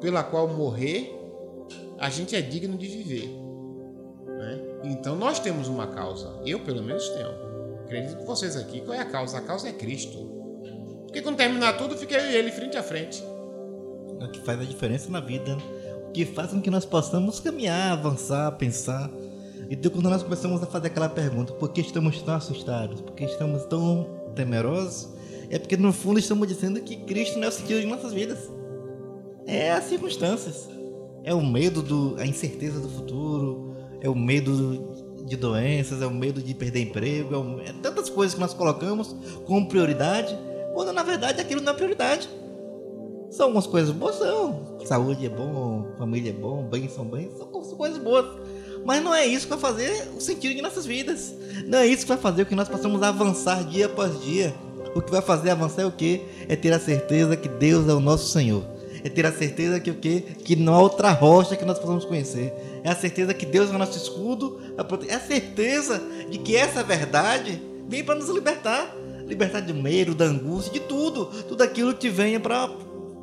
pela qual morrer, a gente é digno de viver. Né? Então, nós temos uma causa. Eu, pelo menos, tenho. Acredito que vocês aqui. Qual é a causa? A causa é Cristo. Porque quando terminar tudo, fica eu e ele frente a frente. O que faz a diferença na vida. O que faz com que nós possamos caminhar, avançar, pensar então, quando nós começamos a fazer aquela pergunta, por que estamos tão assustados? Por que estamos tão temerosos? É porque, no fundo, estamos dizendo que Cristo não é o sentido de nossas vidas. É as circunstâncias. É o medo, do, a incerteza do futuro, é o medo de doenças, é o medo de perder emprego, é, o, é tantas coisas que nós colocamos como prioridade, quando na verdade aquilo não é prioridade. São algumas coisas boas, são. Saúde é bom, família é bom, bens são bens, são coisas boas. Mas não é isso que vai fazer o sentido de nossas vidas. Não é isso que vai fazer com que nós possamos avançar dia após dia. O que vai fazer avançar é o quê? É ter a certeza que Deus é o nosso Senhor. É ter a certeza que o quê? Que não há outra rocha que nós possamos conhecer. É a certeza que Deus é o nosso escudo. É a certeza de que essa verdade vem para nos libertar. Libertar do medo, da angústia, de tudo. Tudo aquilo que venha para...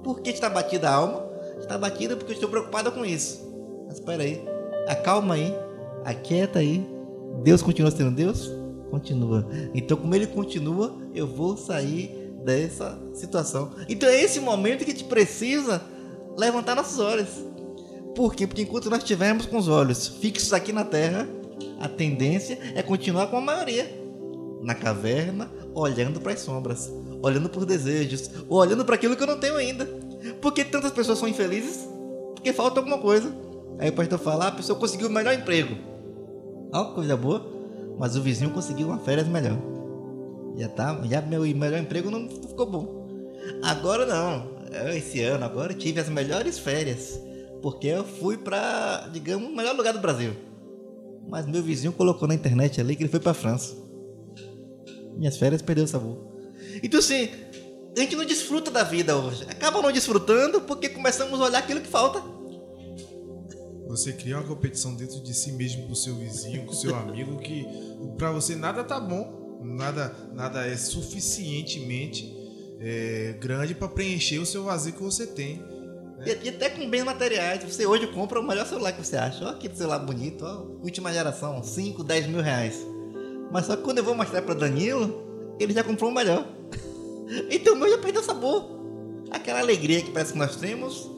Por que está batida a alma? Está batida porque eu estou preocupada com isso. Mas espera aí acalma aí, aquieta aí. Deus continua sendo Deus? Continua. Então, como ele continua, eu vou sair dessa situação. Então, é esse momento que a gente precisa levantar nossos olhos. Por quê? Porque enquanto nós estivermos com os olhos fixos aqui na terra, a tendência é continuar com a maioria. Na caverna, olhando para as sombras, olhando por desejos, ou olhando para aquilo que eu não tenho ainda. Por que tantas pessoas são infelizes? Porque falta alguma coisa. Aí o pastor fala, ah, a pessoa conseguiu o melhor emprego. Ó, coisa boa. Mas o vizinho conseguiu uma férias melhor. Já tá, já meu melhor emprego não ficou bom. Agora não. esse ano agora eu tive as melhores férias. Porque eu fui pra, digamos, o melhor lugar do Brasil. Mas meu vizinho colocou na internet ali que ele foi pra França. Minhas férias perdeu o sabor. Então assim, a gente não desfruta da vida hoje. Acaba não desfrutando porque começamos a olhar aquilo que falta. Você cria uma competição dentro de si mesmo com seu vizinho, com seu amigo, que para você nada tá bom, nada, nada é suficientemente é, grande para preencher o seu vazio que você tem. Né? E, e, até com bens materiais. Você hoje compra o melhor celular que você acha. Olha que celular bonito, ó, última geração, 5, 10 mil reais. Mas só que quando eu vou mostrar para Danilo, ele já comprou o melhor. Então o meu já perdeu sabor. Aquela alegria que parece que nós temos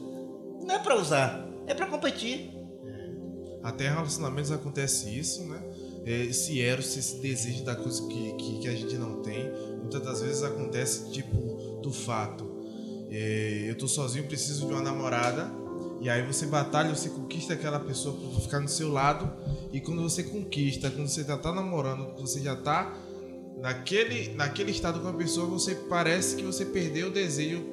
não é para usar, é para competir. Até relacionamentos acontece isso, né? Esse eros, esse desejo da coisa que, que, que, a gente não tem, muitas das vezes acontece tipo do fato. É, eu tô sozinho, preciso de uma namorada, e aí você batalha, você conquista aquela pessoa para ficar no seu lado, e quando você conquista, quando você já tá namorando, você já tá naquele, naquele estado com a pessoa, você parece que você perdeu o desejo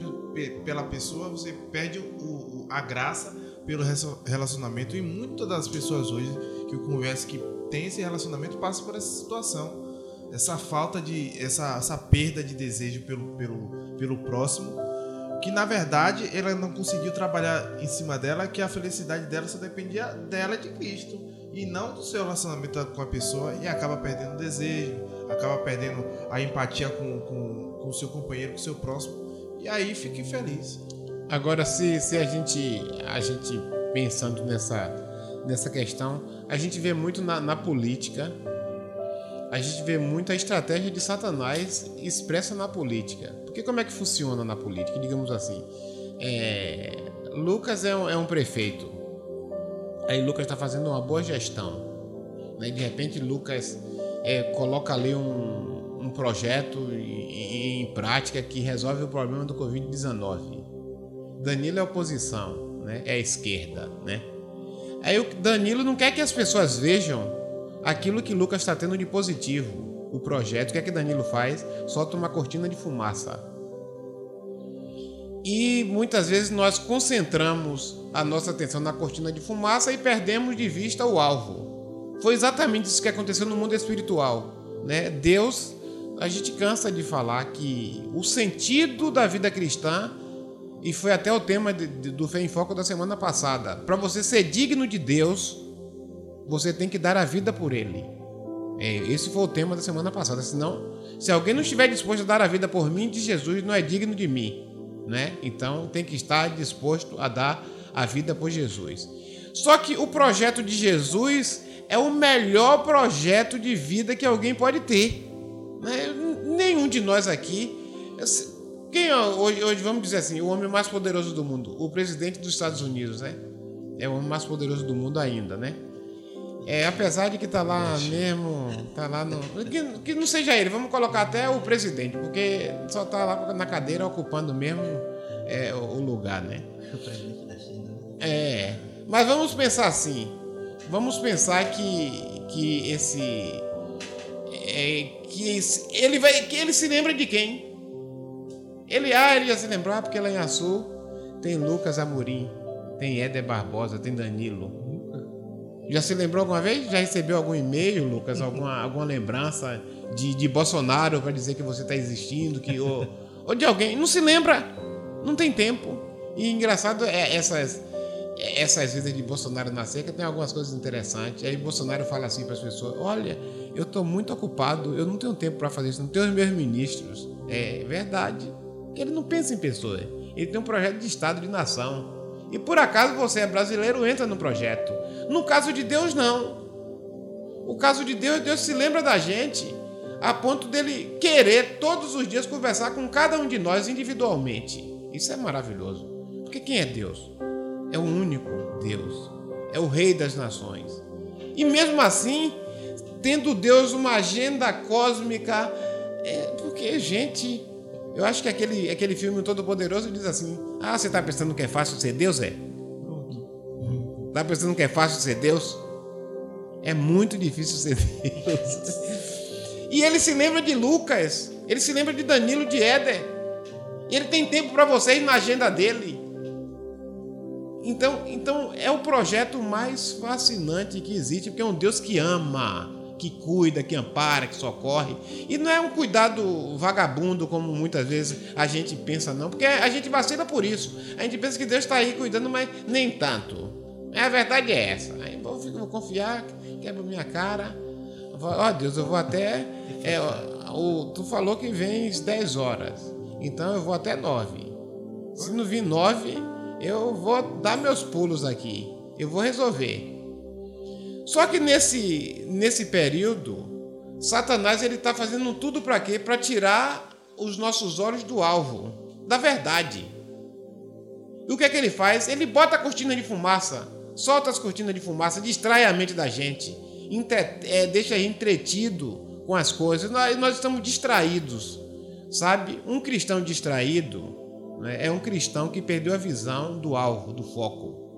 pela pessoa, você perde o, a graça pelo relacionamento. E muitas das pessoas hoje que eu converso que tem esse relacionamento passam por essa situação. Essa falta de. essa, essa perda de desejo pelo, pelo, pelo próximo. Que na verdade ela não conseguiu trabalhar em cima dela, que a felicidade dela só dependia dela de Cristo. E não do seu relacionamento com a pessoa e acaba perdendo o desejo, acaba perdendo a empatia com, com, com o seu companheiro, com o seu próximo. E aí fica infeliz. Agora, se, se a gente a gente pensando nessa, nessa questão, a gente vê muito na, na política, a gente vê muito a estratégia de Satanás expressa na política. Porque como é que funciona na política? Digamos assim, é, Lucas é um, é um prefeito, aí Lucas está fazendo uma boa gestão, né? de repente Lucas é, coloca ali um, um projeto em, em prática que resolve o problema do Covid-19. Danilo é oposição, né? É esquerda, né? Aí o Danilo não quer que as pessoas vejam aquilo que Lucas está tendo de positivo. O projeto, o que é que Danilo faz? Solta uma cortina de fumaça. E muitas vezes nós concentramos a nossa atenção na cortina de fumaça e perdemos de vista o alvo. Foi exatamente isso que aconteceu no mundo espiritual. Né? Deus, a gente cansa de falar que o sentido da vida cristã e foi até o tema de, de, do Fé em Foco da semana passada. Para você ser digno de Deus, você tem que dar a vida por Ele. É, esse foi o tema da semana passada. Senão, se alguém não estiver disposto a dar a vida por mim, de Jesus, não é digno de mim. Né? Então tem que estar disposto a dar a vida por Jesus. Só que o projeto de Jesus é o melhor projeto de vida que alguém pode ter. Né? Nenhum de nós aqui quem é hoje, hoje, vamos dizer assim, o homem mais poderoso do mundo? O presidente dos Estados Unidos, né? É o homem mais poderoso do mundo ainda, né? É, apesar de que tá lá mesmo, tá lá no. Que, que, não seja ele, vamos colocar até o presidente, porque só tá lá na cadeira ocupando mesmo é, o lugar, né? O presidente da China. É. Mas vamos pensar assim. Vamos pensar que, que esse. É, que esse, ele vai. Que ele se lembra de quem? Ele, ah, ele já se lembrou, ah, porque lá em Açu tem Lucas Amorim, tem Éder Barbosa, tem Danilo. Já se lembrou alguma vez? Já recebeu algum e-mail, Lucas? Alguma, alguma lembrança de, de Bolsonaro para dizer que você está existindo? Que, ou, ou de alguém? Não se lembra. Não tem tempo. E engraçado é essas, essas vezes de Bolsonaro na seca tem algumas coisas interessantes. Aí Bolsonaro fala assim para as pessoas: Olha, eu estou muito ocupado, eu não tenho tempo para fazer isso, não tenho os meus ministros. É verdade. Ele não pensa em pessoas. Ele tem um projeto de Estado, de nação. E por acaso você é brasileiro, entra no projeto. No caso de Deus, não. O caso de Deus, Deus se lembra da gente a ponto dele querer todos os dias conversar com cada um de nós individualmente. Isso é maravilhoso. Porque quem é Deus? É o único Deus. É o Rei das Nações. E mesmo assim, tendo Deus uma agenda cósmica, é porque, gente, eu acho que aquele, aquele filme Todo Poderoso diz assim: Ah, você está pensando que é fácil ser Deus? É. Está pensando que é fácil ser Deus? É muito difícil ser Deus. E ele se lembra de Lucas, ele se lembra de Danilo, de Éder. Ele tem tempo para vocês na agenda dele. Então, então é o projeto mais fascinante que existe, porque é um Deus que ama, que cuida, que ampara, que socorre. E não é um cuidado vagabundo, como muitas vezes a gente pensa, não, porque a gente vacila por isso. A gente pensa que Deus está aí cuidando, mas nem tanto. A verdade é essa. Aí eu vou confiar, quebra minha cara. Ó oh, Deus, eu vou até. É, o, tu falou que vem às 10 horas. Então eu vou até 9. Se não vir 9, eu vou dar meus pulos aqui. Eu vou resolver. Só que nesse, nesse período, Satanás ele está fazendo tudo para quê? Para tirar os nossos olhos do alvo, da verdade. E o que é que ele faz? Ele bota a cortina de fumaça, solta as cortinas de fumaça, distrai a mente da gente, entre, é, deixa a gente entretido com as coisas. Nós, nós estamos distraídos, sabe? Um cristão distraído né, é um cristão que perdeu a visão do alvo, do foco.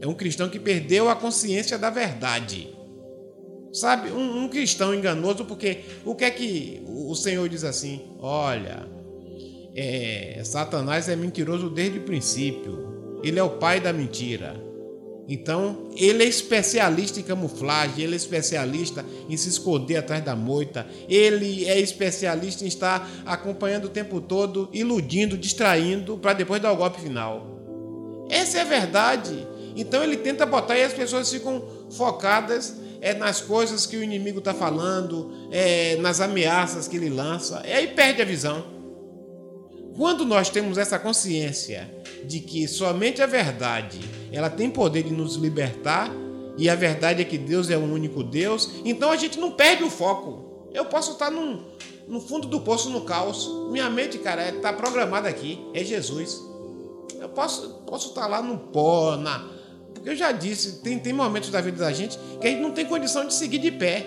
É um cristão que perdeu a consciência da verdade. Sabe, um, um, cristão enganoso, porque o que é que o Senhor diz assim? Olha, é, Satanás é mentiroso desde o princípio. Ele é o pai da mentira. Então, ele é especialista em camuflagem, ele é especialista em se esconder atrás da moita, ele é especialista em estar acompanhando o tempo todo, iludindo, distraindo, para depois dar o golpe final. Essa é a verdade. Então ele tenta botar e as pessoas ficam focadas é, nas coisas que o inimigo está falando, é, nas ameaças que ele lança, e aí perde a visão. Quando nós temos essa consciência de que somente a verdade ela tem poder de nos libertar, e a verdade é que Deus é o único Deus, então a gente não perde o foco. Eu posso estar num, no fundo do poço no caos. Minha mente, cara, está é, programada aqui, é Jesus. Eu posso, posso estar lá no pó, na, porque eu já disse, tem, tem momentos da vida da gente que a gente não tem condição de seguir de pé.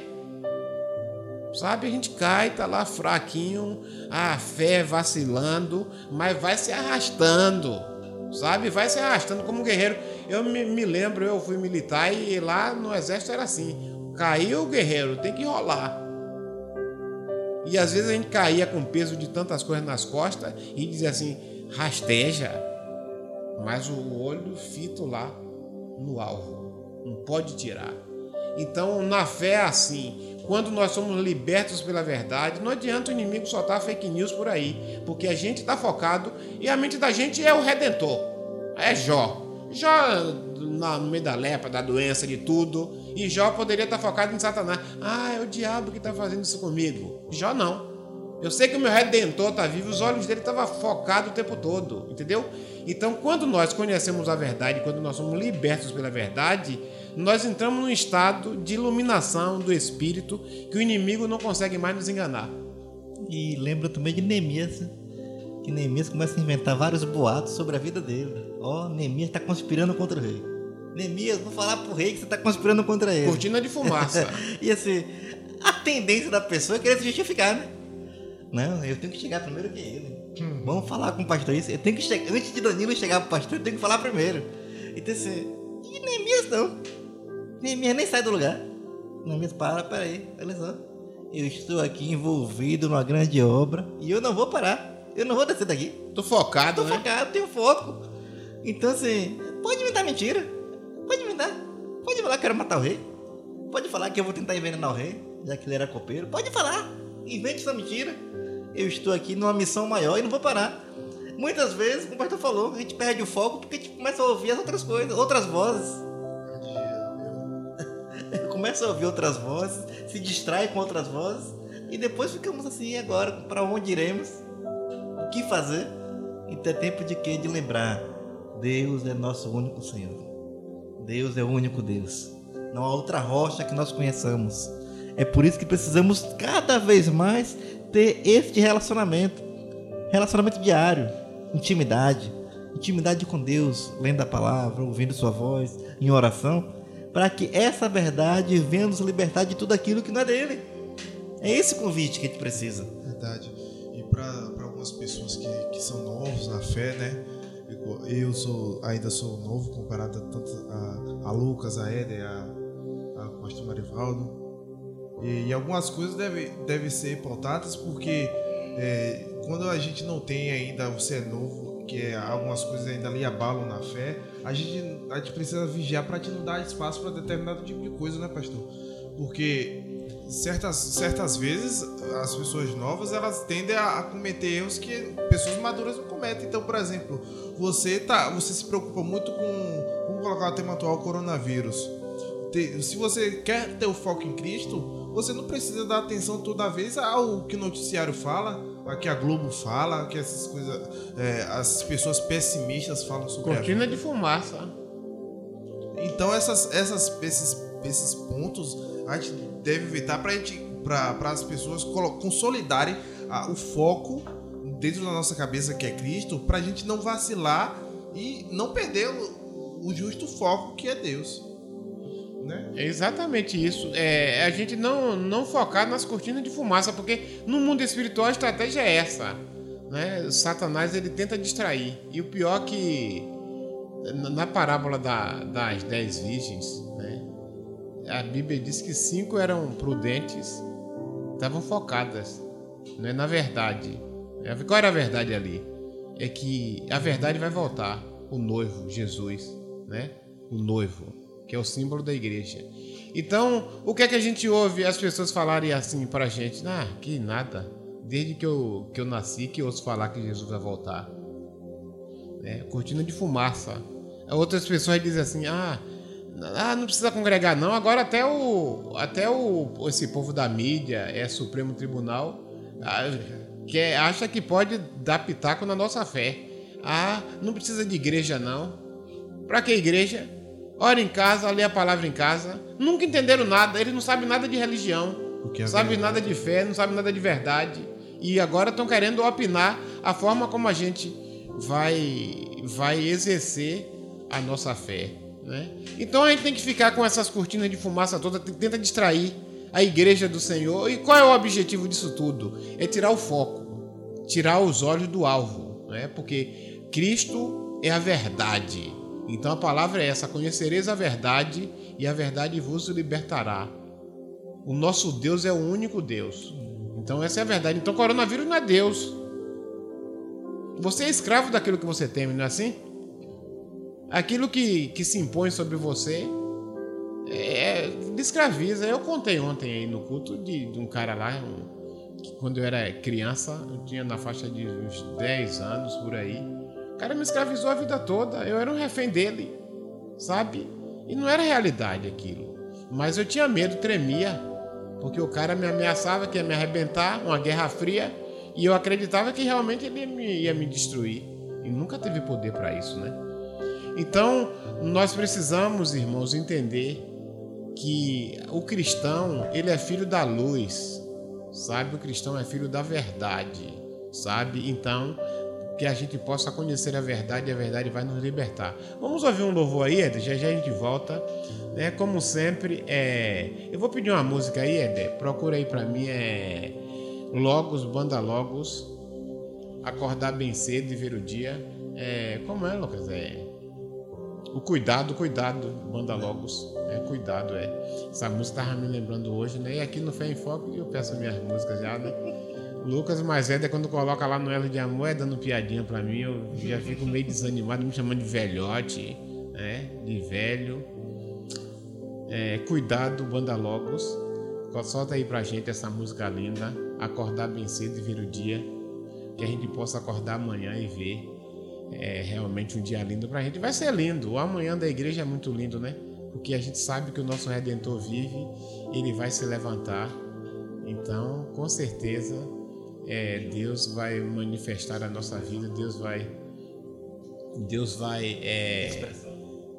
Sabe, a gente cai, tá lá fraquinho, a fé vacilando, mas vai se arrastando. Sabe, vai se arrastando como um guerreiro. Eu me, me lembro, eu fui militar e lá no exército era assim: caiu o guerreiro, tem que rolar. E às vezes a gente caía com peso de tantas coisas nas costas e dizia assim: rasteja, mas o olho fito lá no alvo, não pode tirar. Então, na fé é assim, quando nós somos libertos pela verdade, não adianta o inimigo soltar fake news por aí, porque a gente está focado e a mente da gente é o redentor, é Jó. Jó no meio da lepra, da doença, de tudo, e Jó poderia estar tá focado em Satanás. Ah, é o diabo que está fazendo isso comigo. Jó não. Eu sei que o meu redentor está vivo, os olhos dele estavam focados o tempo todo, entendeu? Então, quando nós conhecemos a verdade, quando nós somos libertos pela verdade, nós entramos num estado de iluminação do espírito que o inimigo não consegue mais nos enganar. E lembra também de Neemias, né? que Neemias começa a inventar vários boatos sobre a vida dele. Ó, oh, Neemias está conspirando contra o rei. Neemias, vou falar pro rei que você está conspirando contra ele. Cortina de fumaça. e assim, a tendência da pessoa é querer se justificar, né? Não, eu tenho que chegar primeiro que ele. Hum. Vamos falar com o pastor isso. Eu tenho que chegar. Antes de Danilo chegar pro pastor, eu tenho que falar primeiro. Então assim. E Neemias não. Neemias nem sai do lugar. Neemias para, peraí, olha só. Eu estou aqui envolvido numa grande obra e eu não vou parar. Eu não vou descer daqui. Tô focado, Tô né? focado, tenho foco. Então assim, pode me dar mentira. Pode me dar. Pode falar que eu quero matar o rei. Pode falar que eu vou tentar envenenar o rei, já que ele era copeiro. Pode falar. Invente essa mentira eu estou aqui numa missão maior e não vou parar. Muitas vezes, como o pastor falou, a gente perde o foco porque a gente começa a ouvir as outras coisas, outras vozes. começa a ouvir outras vozes, se distrai com outras vozes e depois ficamos assim, agora, para onde iremos? O que fazer? Então é tempo de quê? De lembrar, Deus é nosso único Senhor. Deus é o único Deus. Não há outra rocha que nós conheçamos. É por isso que precisamos cada vez mais ter este relacionamento. Relacionamento diário, intimidade, intimidade com Deus, lendo a palavra, ouvindo sua voz, em oração, para que essa verdade venha nos libertar de tudo aquilo que não é dele. É esse convite que a gente precisa. Verdade. E para algumas pessoas que, que são novos na fé, né? Eu sou, ainda sou novo comparado a, tanto a, a Lucas, a Éder, a, a Pastor Marivaldo. E, e algumas coisas devem deve ser pautadas porque é, quando a gente não tem ainda, você é novo, que é, algumas coisas ainda lhe abalam na fé, a gente, a gente precisa vigiar para te não dar espaço para determinado tipo de coisa, né, pastor? Porque certas, certas vezes as pessoas novas elas tendem a, a, cometer erros que pessoas maduras não cometem. Então, por exemplo, você tá, você se preocupa muito com, vamos colocar o tema atual, coronavírus. Se você quer ter o foco em Cristo, você não precisa dar atenção toda vez ao que o noticiário fala, a que a Globo fala, que essas coisas, é, as pessoas pessimistas falam sobre Cortina de fumaça. Então essas, essas, esses, esses pontos a gente deve evitar para para as pessoas consolidarem a, o foco dentro da nossa cabeça que é Cristo, para a gente não vacilar e não perder o, o justo foco que é Deus. Né? É exatamente isso. É, a gente não, não focar nas cortinas de fumaça, porque no mundo espiritual a estratégia é essa. Né? Satanás ele tenta distrair. E o pior é que na parábola da, das dez virgens, né? a Bíblia diz que cinco eram prudentes, estavam focadas né? na verdade. É, qual era a verdade ali? É que a verdade vai voltar. O noivo, Jesus, né? O noivo que é o símbolo da igreja. Então, o que é que a gente ouve as pessoas falarem assim para a gente? Ah, que nada. Desde que eu, que eu nasci, que eu ouço falar que Jesus vai voltar. É, cortina de fumaça. Outras pessoas dizem assim, ah, ah, não precisa congregar não. Agora até o até o esse povo da mídia é Supremo Tribunal ah, que é, acha que pode dar pitaco na nossa fé. Ah, não precisa de igreja não. Para que igreja? Ora em casa, lê a palavra em casa. Nunca entenderam nada, eles não sabem nada de religião, não sabem nada de fé, não sabem nada de verdade. E agora estão querendo opinar a forma como a gente vai, vai exercer a nossa fé. Né? Então a gente tem que ficar com essas cortinas de fumaça toda, tenta distrair a igreja do Senhor. E qual é o objetivo disso tudo? É tirar o foco, tirar os olhos do alvo, né? porque Cristo é a verdade. Então a palavra é essa: conhecereis a verdade e a verdade vos libertará. O nosso Deus é o único Deus. Então essa é a verdade. Então coronavírus não é Deus. Você é escravo daquilo que você teme, não é assim? Aquilo que, que se impõe sobre você é, escraviza. Eu contei ontem aí no culto de, de um cara lá, um, que quando eu era criança, eu tinha na faixa de uns 10 anos por aí cara me escravizou a vida toda. Eu era um refém dele, sabe? E não era realidade aquilo. Mas eu tinha medo, tremia, porque o cara me ameaçava que ia me arrebentar, uma guerra fria, e eu acreditava que realmente ele ia me, ia me destruir. E nunca teve poder para isso, né? Então, nós precisamos, irmãos, entender que o cristão, ele é filho da luz, sabe? O cristão é filho da verdade, sabe? Então, que a gente possa conhecer a verdade e a verdade vai nos libertar. Vamos ouvir um louvor aí, Eder? Já já a gente volta. Né? Como sempre, é... eu vou pedir uma música aí, Eder. Procura aí para mim, é Logos, Banda Logos, Acordar Bem Cedo e Ver o Dia. É... Como é, Lucas? É... O Cuidado, Cuidado, Banda Logos. É, cuidado, é. Essa música tava me lembrando hoje, né? E aqui no Fé em Foco eu peço minhas músicas já, né? Lucas Mazeda, quando coloca lá no Elo de Amor, é dando piadinha pra mim, eu já fico meio desanimado, me chamando de velhote, né? De velho. É, cuidado, Banda Logos. Solta aí pra gente essa música linda. Acordar bem cedo e vir o dia. Que a gente possa acordar amanhã e ver é, realmente um dia lindo pra gente. Vai ser lindo. O amanhã da igreja é muito lindo, né? Porque a gente sabe que o nosso Redentor vive, ele vai se levantar. Então, com certeza, é, Deus vai manifestar a nossa vida, Deus vai, Deus vai é,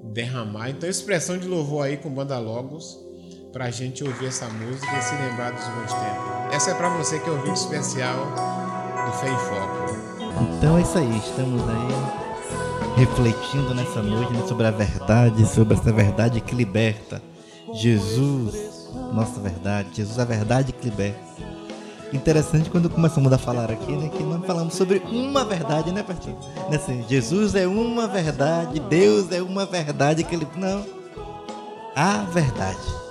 derramar. Então, expressão de louvor aí com banda Logos, para a gente ouvir essa música e se lembrar dos bons tempos. Essa é para você que é ouvinte especial do Fé em Foco. Então é isso aí, estamos aí refletindo nessa noite né, sobre a verdade, sobre essa verdade que liberta. Jesus, nossa verdade, Jesus, a verdade que liberta interessante quando começamos a falar aqui, né, que nós falamos sobre uma verdade, né, pastor? Né, assim, Jesus é uma verdade, Deus é uma verdade que ele não a verdade.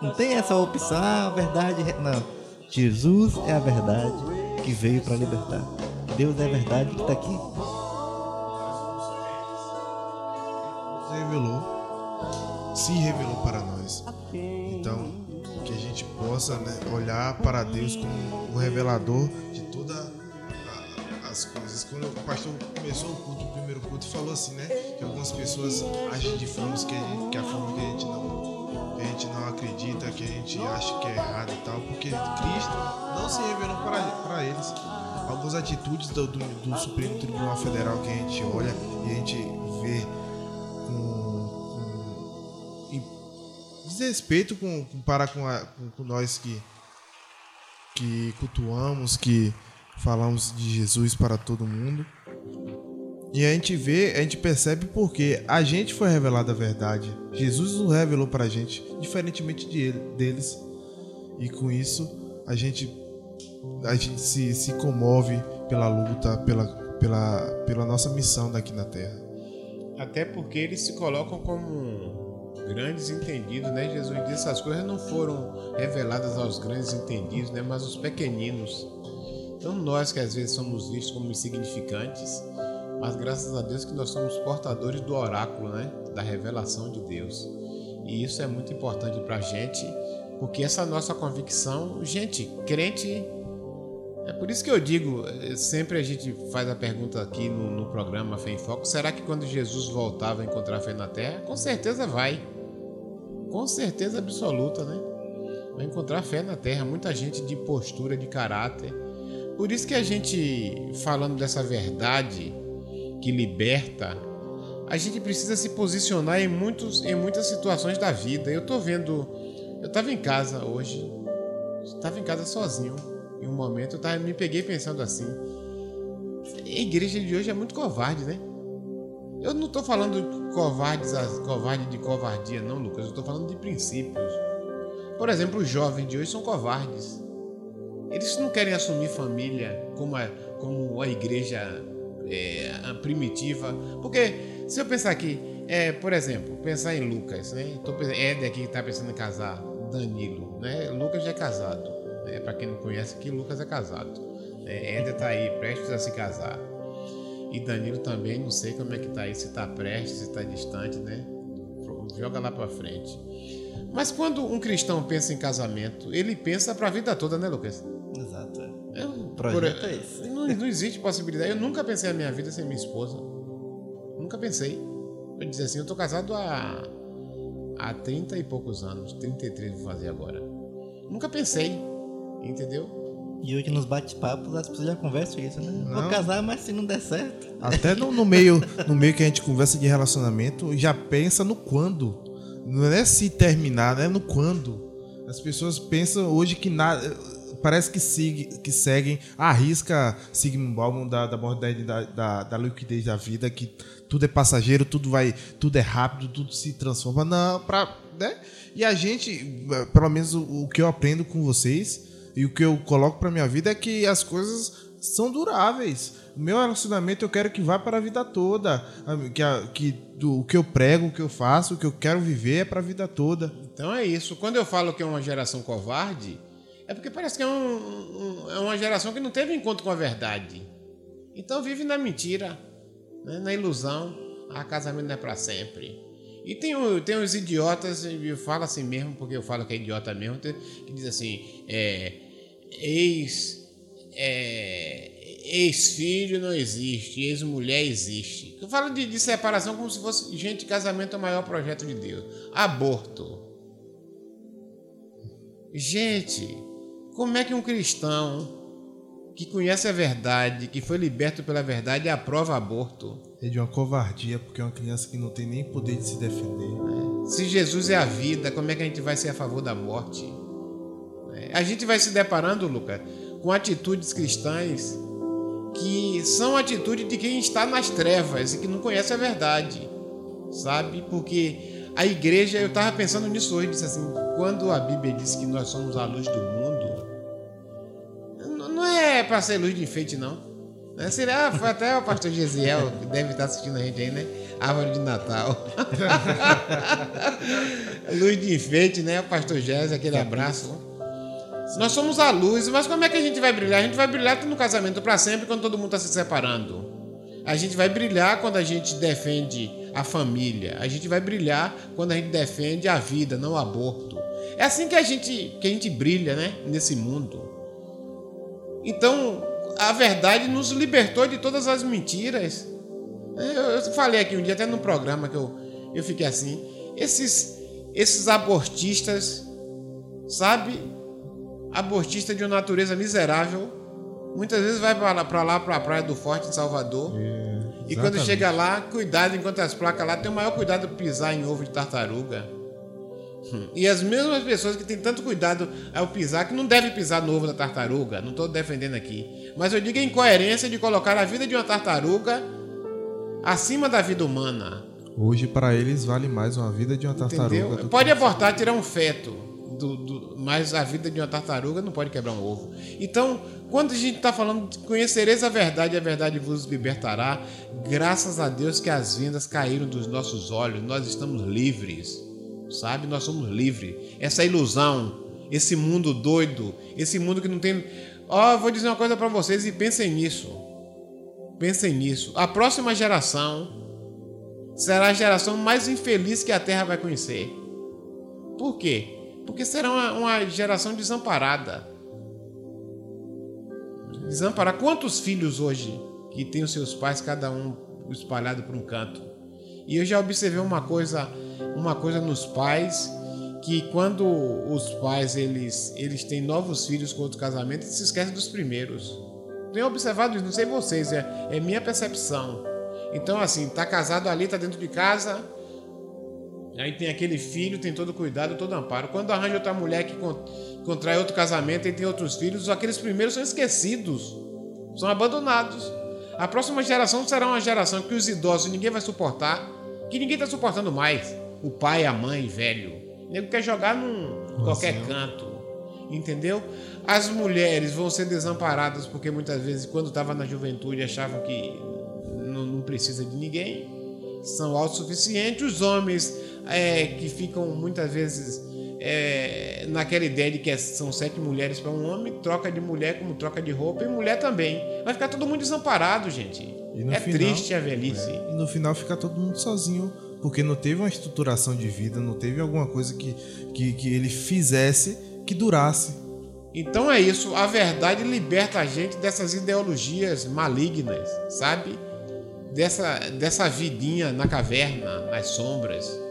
Não tem essa opção, ah, a verdade, não. Jesus é a verdade que veio para libertar. Deus é verdade que está aqui. revelou, se revelou para nós. Então, a gente possa né, olhar para Deus como o revelador de todas as coisas. Quando o pastor começou o culto, o primeiro culto, falou assim, né? Que algumas pessoas agem de formas que a, gente, que a forma que a gente não que a gente não acredita, que a gente acha que é errado e tal, porque Cristo não se revelou para eles. Algumas atitudes do, do, do Supremo Tribunal Federal que a gente olha e a gente vê desrespeito com, com para com, a, com, com, nós que que cultuamos, que falamos de Jesus para todo mundo. E a gente vê, a gente percebe porque a gente foi revelado a verdade. Jesus nos revelou para a gente, diferentemente de ele, deles. E com isso a gente a gente se, se comove pela luta, pela, pela, pela nossa missão daqui na Terra. Até porque eles se colocam como grandes entendidos, né? Jesus disse essas coisas não foram reveladas aos grandes entendidos, né? Mas aos pequeninos. Então nós que às vezes somos vistos como insignificantes, mas graças a Deus que nós somos portadores do oráculo, né? Da revelação de Deus. E isso é muito importante para a gente, porque essa nossa convicção, gente, crente é por isso que eu digo, eh, sempre a gente faz a pergunta aqui no, no, programa Fé em Foco: será que quando Jesus voltar vai encontrar fé na terra? Com certeza vai com certeza absoluta, né? Vai encontrar fé na terra, muita gente de postura, de caráter. Por isso que a gente, falando dessa verdade que liberta, a gente precisa se posicionar em, muitos, em muitas situações da vida. Eu tô vendo. Eu estava em casa hoje, estava em casa sozinho. Em um momento eu tava, me peguei pensando assim: a igreja de hoje é muito covarde, né? Eu não estou falando covardes, covarde de covardia, não, Lucas. Eu estou falando de princípios. Por exemplo, os jovens de hoje são covardes. Eles não querem assumir família como a, como a igreja é, primitiva. Porque se eu pensar aqui, é, por exemplo, pensar em Lucas, né? Tô pensando, Éder aqui está pensando em casar, Danilo, né? Lucas já é casado. Né? Para quem não conhece aqui, Lucas é casado. É, Éder está aí, prestes a se casar. E Danilo também, não sei como é que tá aí, se tá prestes, se tá distante, né? Joga lá para frente. Mas quando um cristão pensa em casamento, ele pensa para a vida toda, né, Lucas? Exato. É, o projeto por, é esse. Não, não, existe possibilidade. Eu nunca pensei a minha vida sem minha esposa. Nunca pensei. Eu dizer assim, eu tô casado há há 30 e poucos anos, 33 vou fazer agora. Nunca pensei, entendeu? E hoje nos bate-papos as pessoas já conversam isso, né? Não. Vou casar, mas se não der certo. Até no, no, meio, no meio que a gente conversa de relacionamento, já pensa no quando. Não é se terminar, né? No quando. As pessoas pensam hoje que nada. Parece que, sigue, que seguem a risca Sigmund Bauman da, da, da, da, da liquidez da vida, que tudo é passageiro, tudo vai, tudo é rápido, tudo se transforma. Não, pra, né? E a gente, pelo menos o, o que eu aprendo com vocês, e o que eu coloco para minha vida é que as coisas são duráveis. Meu relacionamento eu quero que vá para a vida toda. Que, que do, o que eu prego, o que eu faço, o que eu quero viver é para a vida toda. Então é isso. Quando eu falo que é uma geração covarde, é porque parece que é, um, um, é uma geração que não teve encontro com a verdade. Então vive na mentira, né? na ilusão. Ah, casamento não é para sempre. E tem, tem uns idiotas, eu falo assim mesmo, porque eu falo que é idiota mesmo, que diz assim, é, ex é, ex-filho não existe, ex-mulher existe. Eu falo de, de, separação como se fosse, gente, casamento é o maior projeto de Deus. Aborto. Gente, como é que um cristão que conhece a verdade, que foi liberto pela verdade, aprova aborto? É de uma covardia, porque é uma criança que não tem nem poder de se defender. Se Jesus é a vida, como é que a gente vai ser a favor da morte? A gente vai se deparando, Luca, com atitudes cristãs que são atitudes de quem está nas trevas e que não conhece a verdade, sabe? Porque a igreja, eu estava pensando nisso hoje, disse assim, quando a Bíblia diz que nós somos a luz do mundo, não é para ser luz de enfeite, não. É, seria, ah, foi até o pastor Gesiel, que deve estar assistindo a gente aí, né? Árvore de Natal. luz de enfeite, né? O pastor Gesiel, aquele abraço. Nós somos a luz, mas como é que a gente vai brilhar? A gente vai brilhar no casamento para sempre quando todo mundo está se separando. A gente vai brilhar quando a gente defende a família. A gente vai brilhar quando a gente defende a vida, não o aborto. É assim que a gente, que a gente brilha, né? Nesse mundo. Então, a verdade nos libertou de todas as mentiras. Eu, falei aqui um dia, até no programa, que eu, eu fiquei assim. Esses, esses abortistas, sabe? Abortista de uma natureza miserável. Muitas vezes vai para lá, para lá, para a Praia do Forte, em Salvador. É, e quando chega lá, cuidado, enquanto as placas lá, tem o maior cuidado de pisar em ovo de tartaruga. E as mesmas pessoas que têm tanto cuidado ao pisar, que não deve pisar no ovo da tartaruga, não estou defendendo aqui. Mas eu digo a incoerência de colocar a vida de uma tartaruga acima da vida humana. Hoje, para eles, vale mais uma vida de uma tartaruga. Pode abortar, tirar um feto, do, do, mas a vida de uma tartaruga não pode quebrar um ovo. Então, quando a gente está falando de conhecereis a verdade, a verdade vos libertará, graças a Deus que as vendas caíram dos nossos olhos, nós estamos livres sabe? Nós somos livres. Essa ilusão, esse mundo doido, esse mundo que não tem. Ó, oh, vou dizer uma coisa para vocês e pensem nisso. Pensem nisso. A próxima geração será a geração mais infeliz que a Terra vai conhecer. Por quê? Porque será uma, uma geração desamparada. Desamparada. Quantos filhos hoje que têm os seus pais, cada um espalhado por um canto? E eu já observei uma coisa uma coisa nos pais que quando os pais eles, eles têm novos filhos com outro casamento, eles se esquecem dos primeiros. Tenho observado isso, não sei vocês, é, é minha percepção. Então, assim, tá casado ali, tá dentro de casa, aí tem aquele filho, tem todo cuidado, todo amparo. Quando arranja outra mulher que contrai outro casamento e tem outros filhos, aqueles primeiros são esquecidos, são abandonados. A próxima geração será uma geração que os idosos ninguém vai suportar, que ninguém está suportando mais o pai, a mãe, velho. O nego quer jogar num Nossa, qualquer canto. Entendeu? As mulheres vão ser desamparadas porque muitas vezes, quando estava na juventude, achavam que não, não precisa de ninguém, são autossuficientes. Os homens é, que ficam muitas vezes é, naquela ideia de que são sete mulheres para um homem, troca de mulher como troca de roupa, e mulher também. Vai ficar todo mundo desamparado, gente. é final, triste a velhice. É, e no final fica todo mundo sozinho porque não teve uma estruturação de vida, não teve alguma coisa que, que, que ele fizesse que durasse. Então é isso, a verdade liberta a gente dessas ideologias malignas, sabe? Dessa, dessa vidinha na caverna, nas sombras.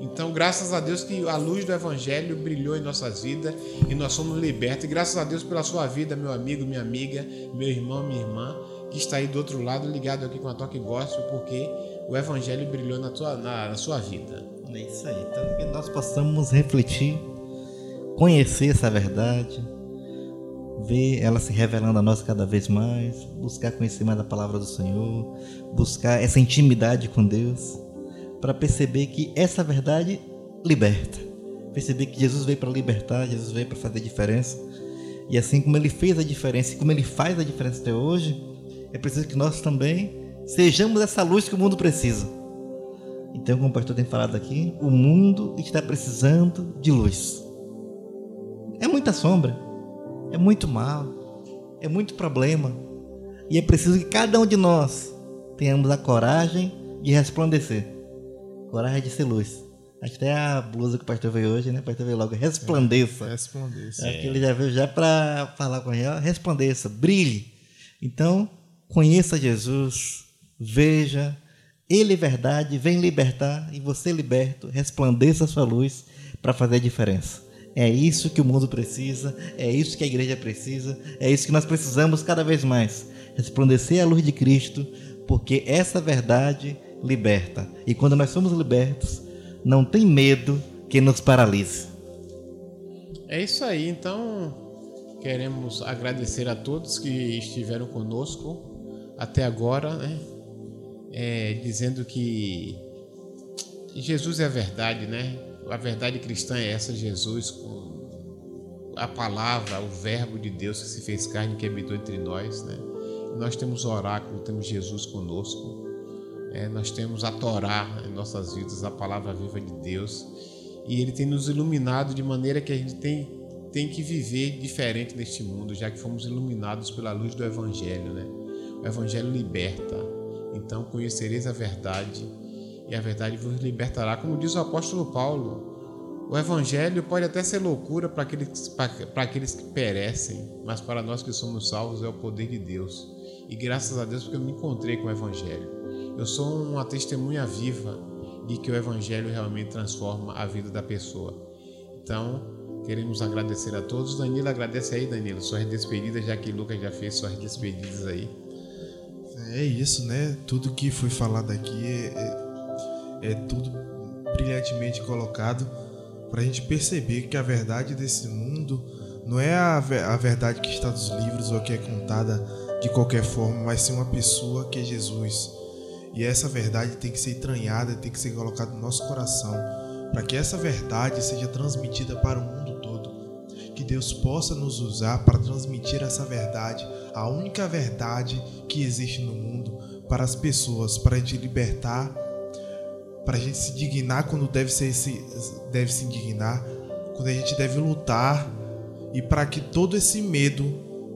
Então, graças a Deus que a luz do Evangelho brilhou em nossas vidas e nós somos libertos. E graças a Deus pela sua vida, meu amigo, minha amiga, meu irmão, minha irmã, que está aí do outro lado ligado aqui com a Toque Gospel, porque o Evangelho brilhou na, tua, na, na sua vida. É isso aí. Então, que nós possamos refletir, conhecer essa verdade, ver ela se revelando a nós cada vez mais, buscar conhecer mais a palavra do Senhor, buscar essa intimidade com Deus, para perceber que essa verdade liberta. Perceber que Jesus veio para libertar, Jesus veio para fazer diferença. E assim como ele fez a diferença e como ele faz a diferença até hoje, é preciso que nós também Sejamos essa luz que o mundo precisa. Então, como o pastor tem falado aqui, o mundo está precisando de luz. É muita sombra, é muito mal, é muito problema. E é preciso que cada um de nós tenhamos a coragem de resplandecer coragem de ser luz. Acho que até a blusa que o pastor veio hoje, né? O pastor veio logo, resplandeça. É, resplandeça. Acho que ele já veio já para falar com ele, resplandeça, brilhe. Então, conheça Jesus, veja, Ele é verdade, vem libertar e você liberto, resplandeça a sua luz para fazer a diferença. É isso que o mundo precisa, é isso que a igreja precisa, é isso que nós precisamos cada vez mais. Resplandecer a luz de Cristo, porque essa verdade liberta. E quando nós somos libertos, não tem medo que nos paralise. É isso aí, então queremos agradecer a todos que estiveram conosco até agora, né? é, dizendo que Jesus é a verdade, né? A verdade cristã é essa, Jesus, a palavra, o verbo de Deus que se fez carne que habitou entre nós, né? Nós temos oráculo, temos Jesus conosco, é, nós temos a Torá em nossas vidas, a palavra viva de Deus, e Ele tem nos iluminado de maneira que a gente tem tem que viver diferente neste mundo, já que fomos iluminados pela luz do Evangelho, né? O Evangelho liberta. Então conhecereis a verdade e a verdade vos libertará. Como diz o apóstolo Paulo, o Evangelho pode até ser loucura para aqueles, para aqueles que perecem, mas para nós que somos salvos é o poder de Deus. E graças a Deus porque eu me encontrei com o Evangelho. Eu sou uma testemunha viva de que o Evangelho realmente transforma a vida da pessoa. Então, Queremos agradecer a todos. Danilo, agradece aí, Danilo, suas despedidas, já que Lucas já fez suas despedidas aí. É isso, né? Tudo que foi falado aqui é, é, é tudo brilhantemente colocado para a gente perceber que a verdade desse mundo não é a, a verdade que está nos livros ou que é contada de qualquer forma, mas sim uma pessoa que é Jesus. E essa verdade tem que ser entranhada, tem que ser colocada no nosso coração, para que essa verdade seja transmitida para o mundo que Deus possa nos usar para transmitir essa verdade, a única verdade que existe no mundo, para as pessoas, para a gente libertar, para a gente se dignar quando deve, ser, deve se indignar, quando a gente deve lutar e para que todo esse medo,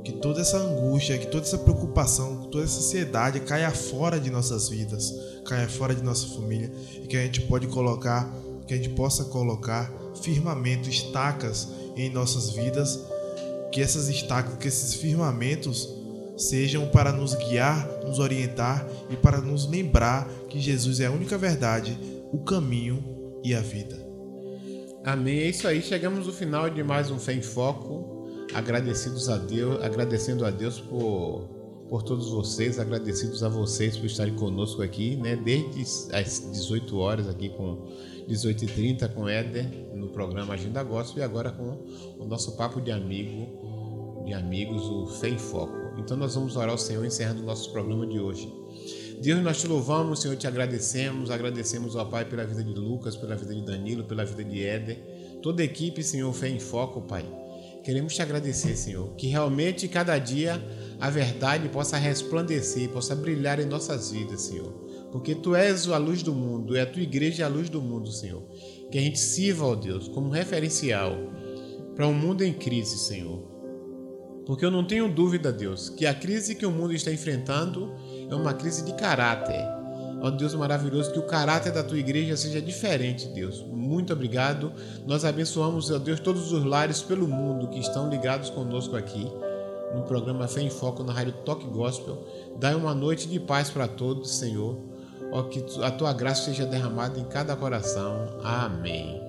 que toda essa angústia, que toda essa preocupação, toda essa ansiedade caia fora de nossas vidas, caia fora de nossa família e que a gente pode colocar, que a gente possa colocar firmamento, estacas em nossas vidas, que essas estacas, que esses firmamentos sejam para nos guiar, nos orientar e para nos lembrar que Jesus é a única verdade, o caminho e a vida. Amém. É isso aí. Chegamos no final de mais um Fé em Foco. Agradecidos a Deus, agradecendo a Deus por, por todos vocês, agradecidos a vocês por estarem conosco aqui, né? Desde as 18 horas aqui com 18h30 com Éder no programa Agenda Gospel e agora com o nosso papo de amigo, de amigos, o Fé em Foco. Então nós vamos orar ao Senhor encerrando o nosso programa de hoje. Deus, nós te louvamos, Senhor, te agradecemos, agradecemos ao Pai pela vida de Lucas, pela vida de Danilo, pela vida de Éder, toda a equipe, Senhor, Fé em Foco, Pai. Queremos te agradecer, Senhor, que realmente cada dia a verdade possa resplandecer, possa brilhar em nossas vidas, Senhor porque tu és a luz do mundo, é a tua igreja a luz do mundo, Senhor. Que a gente sirva, ó Deus, como referencial para um mundo em crise, Senhor. Porque eu não tenho dúvida, Deus, que a crise que o mundo está enfrentando é uma crise de caráter. Ó Deus maravilhoso, que o caráter da tua igreja seja diferente, Deus. Muito obrigado. Nós abençoamos, ó Deus, todos os lares pelo mundo que estão ligados conosco aqui no programa Fé em Foco na Rádio Toque Gospel. Dai uma noite de paz para todos, Senhor ó, que a tua graça seja derramada em cada coração. Amém.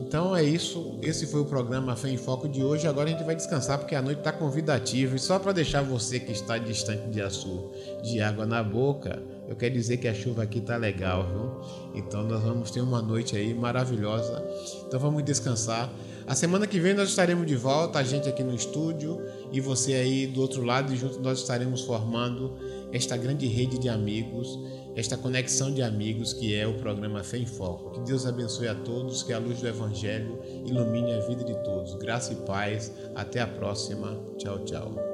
Então é isso. Esse foi o programa Fé em Foco de hoje. Agora a gente vai descansar porque a noite está convidativa. E só para deixar você que está distante de açúcar, de água na boca, eu quero dizer que a chuva aqui tá legal, viu? Então nós vamos ter uma noite aí maravilhosa. Então vamos descansar. A semana que vem nós estaremos de volta, a gente aqui no estúdio e você aí do outro lado, e juntos nós estaremos formando esta grande rede de amigos esta conexão de amigos que é o programa Fé em Foco. Que Deus abençoe a todos, que a luz do Evangelho ilumine a vida de todos. Graça e paz. Até a próxima. Tchau, tchau.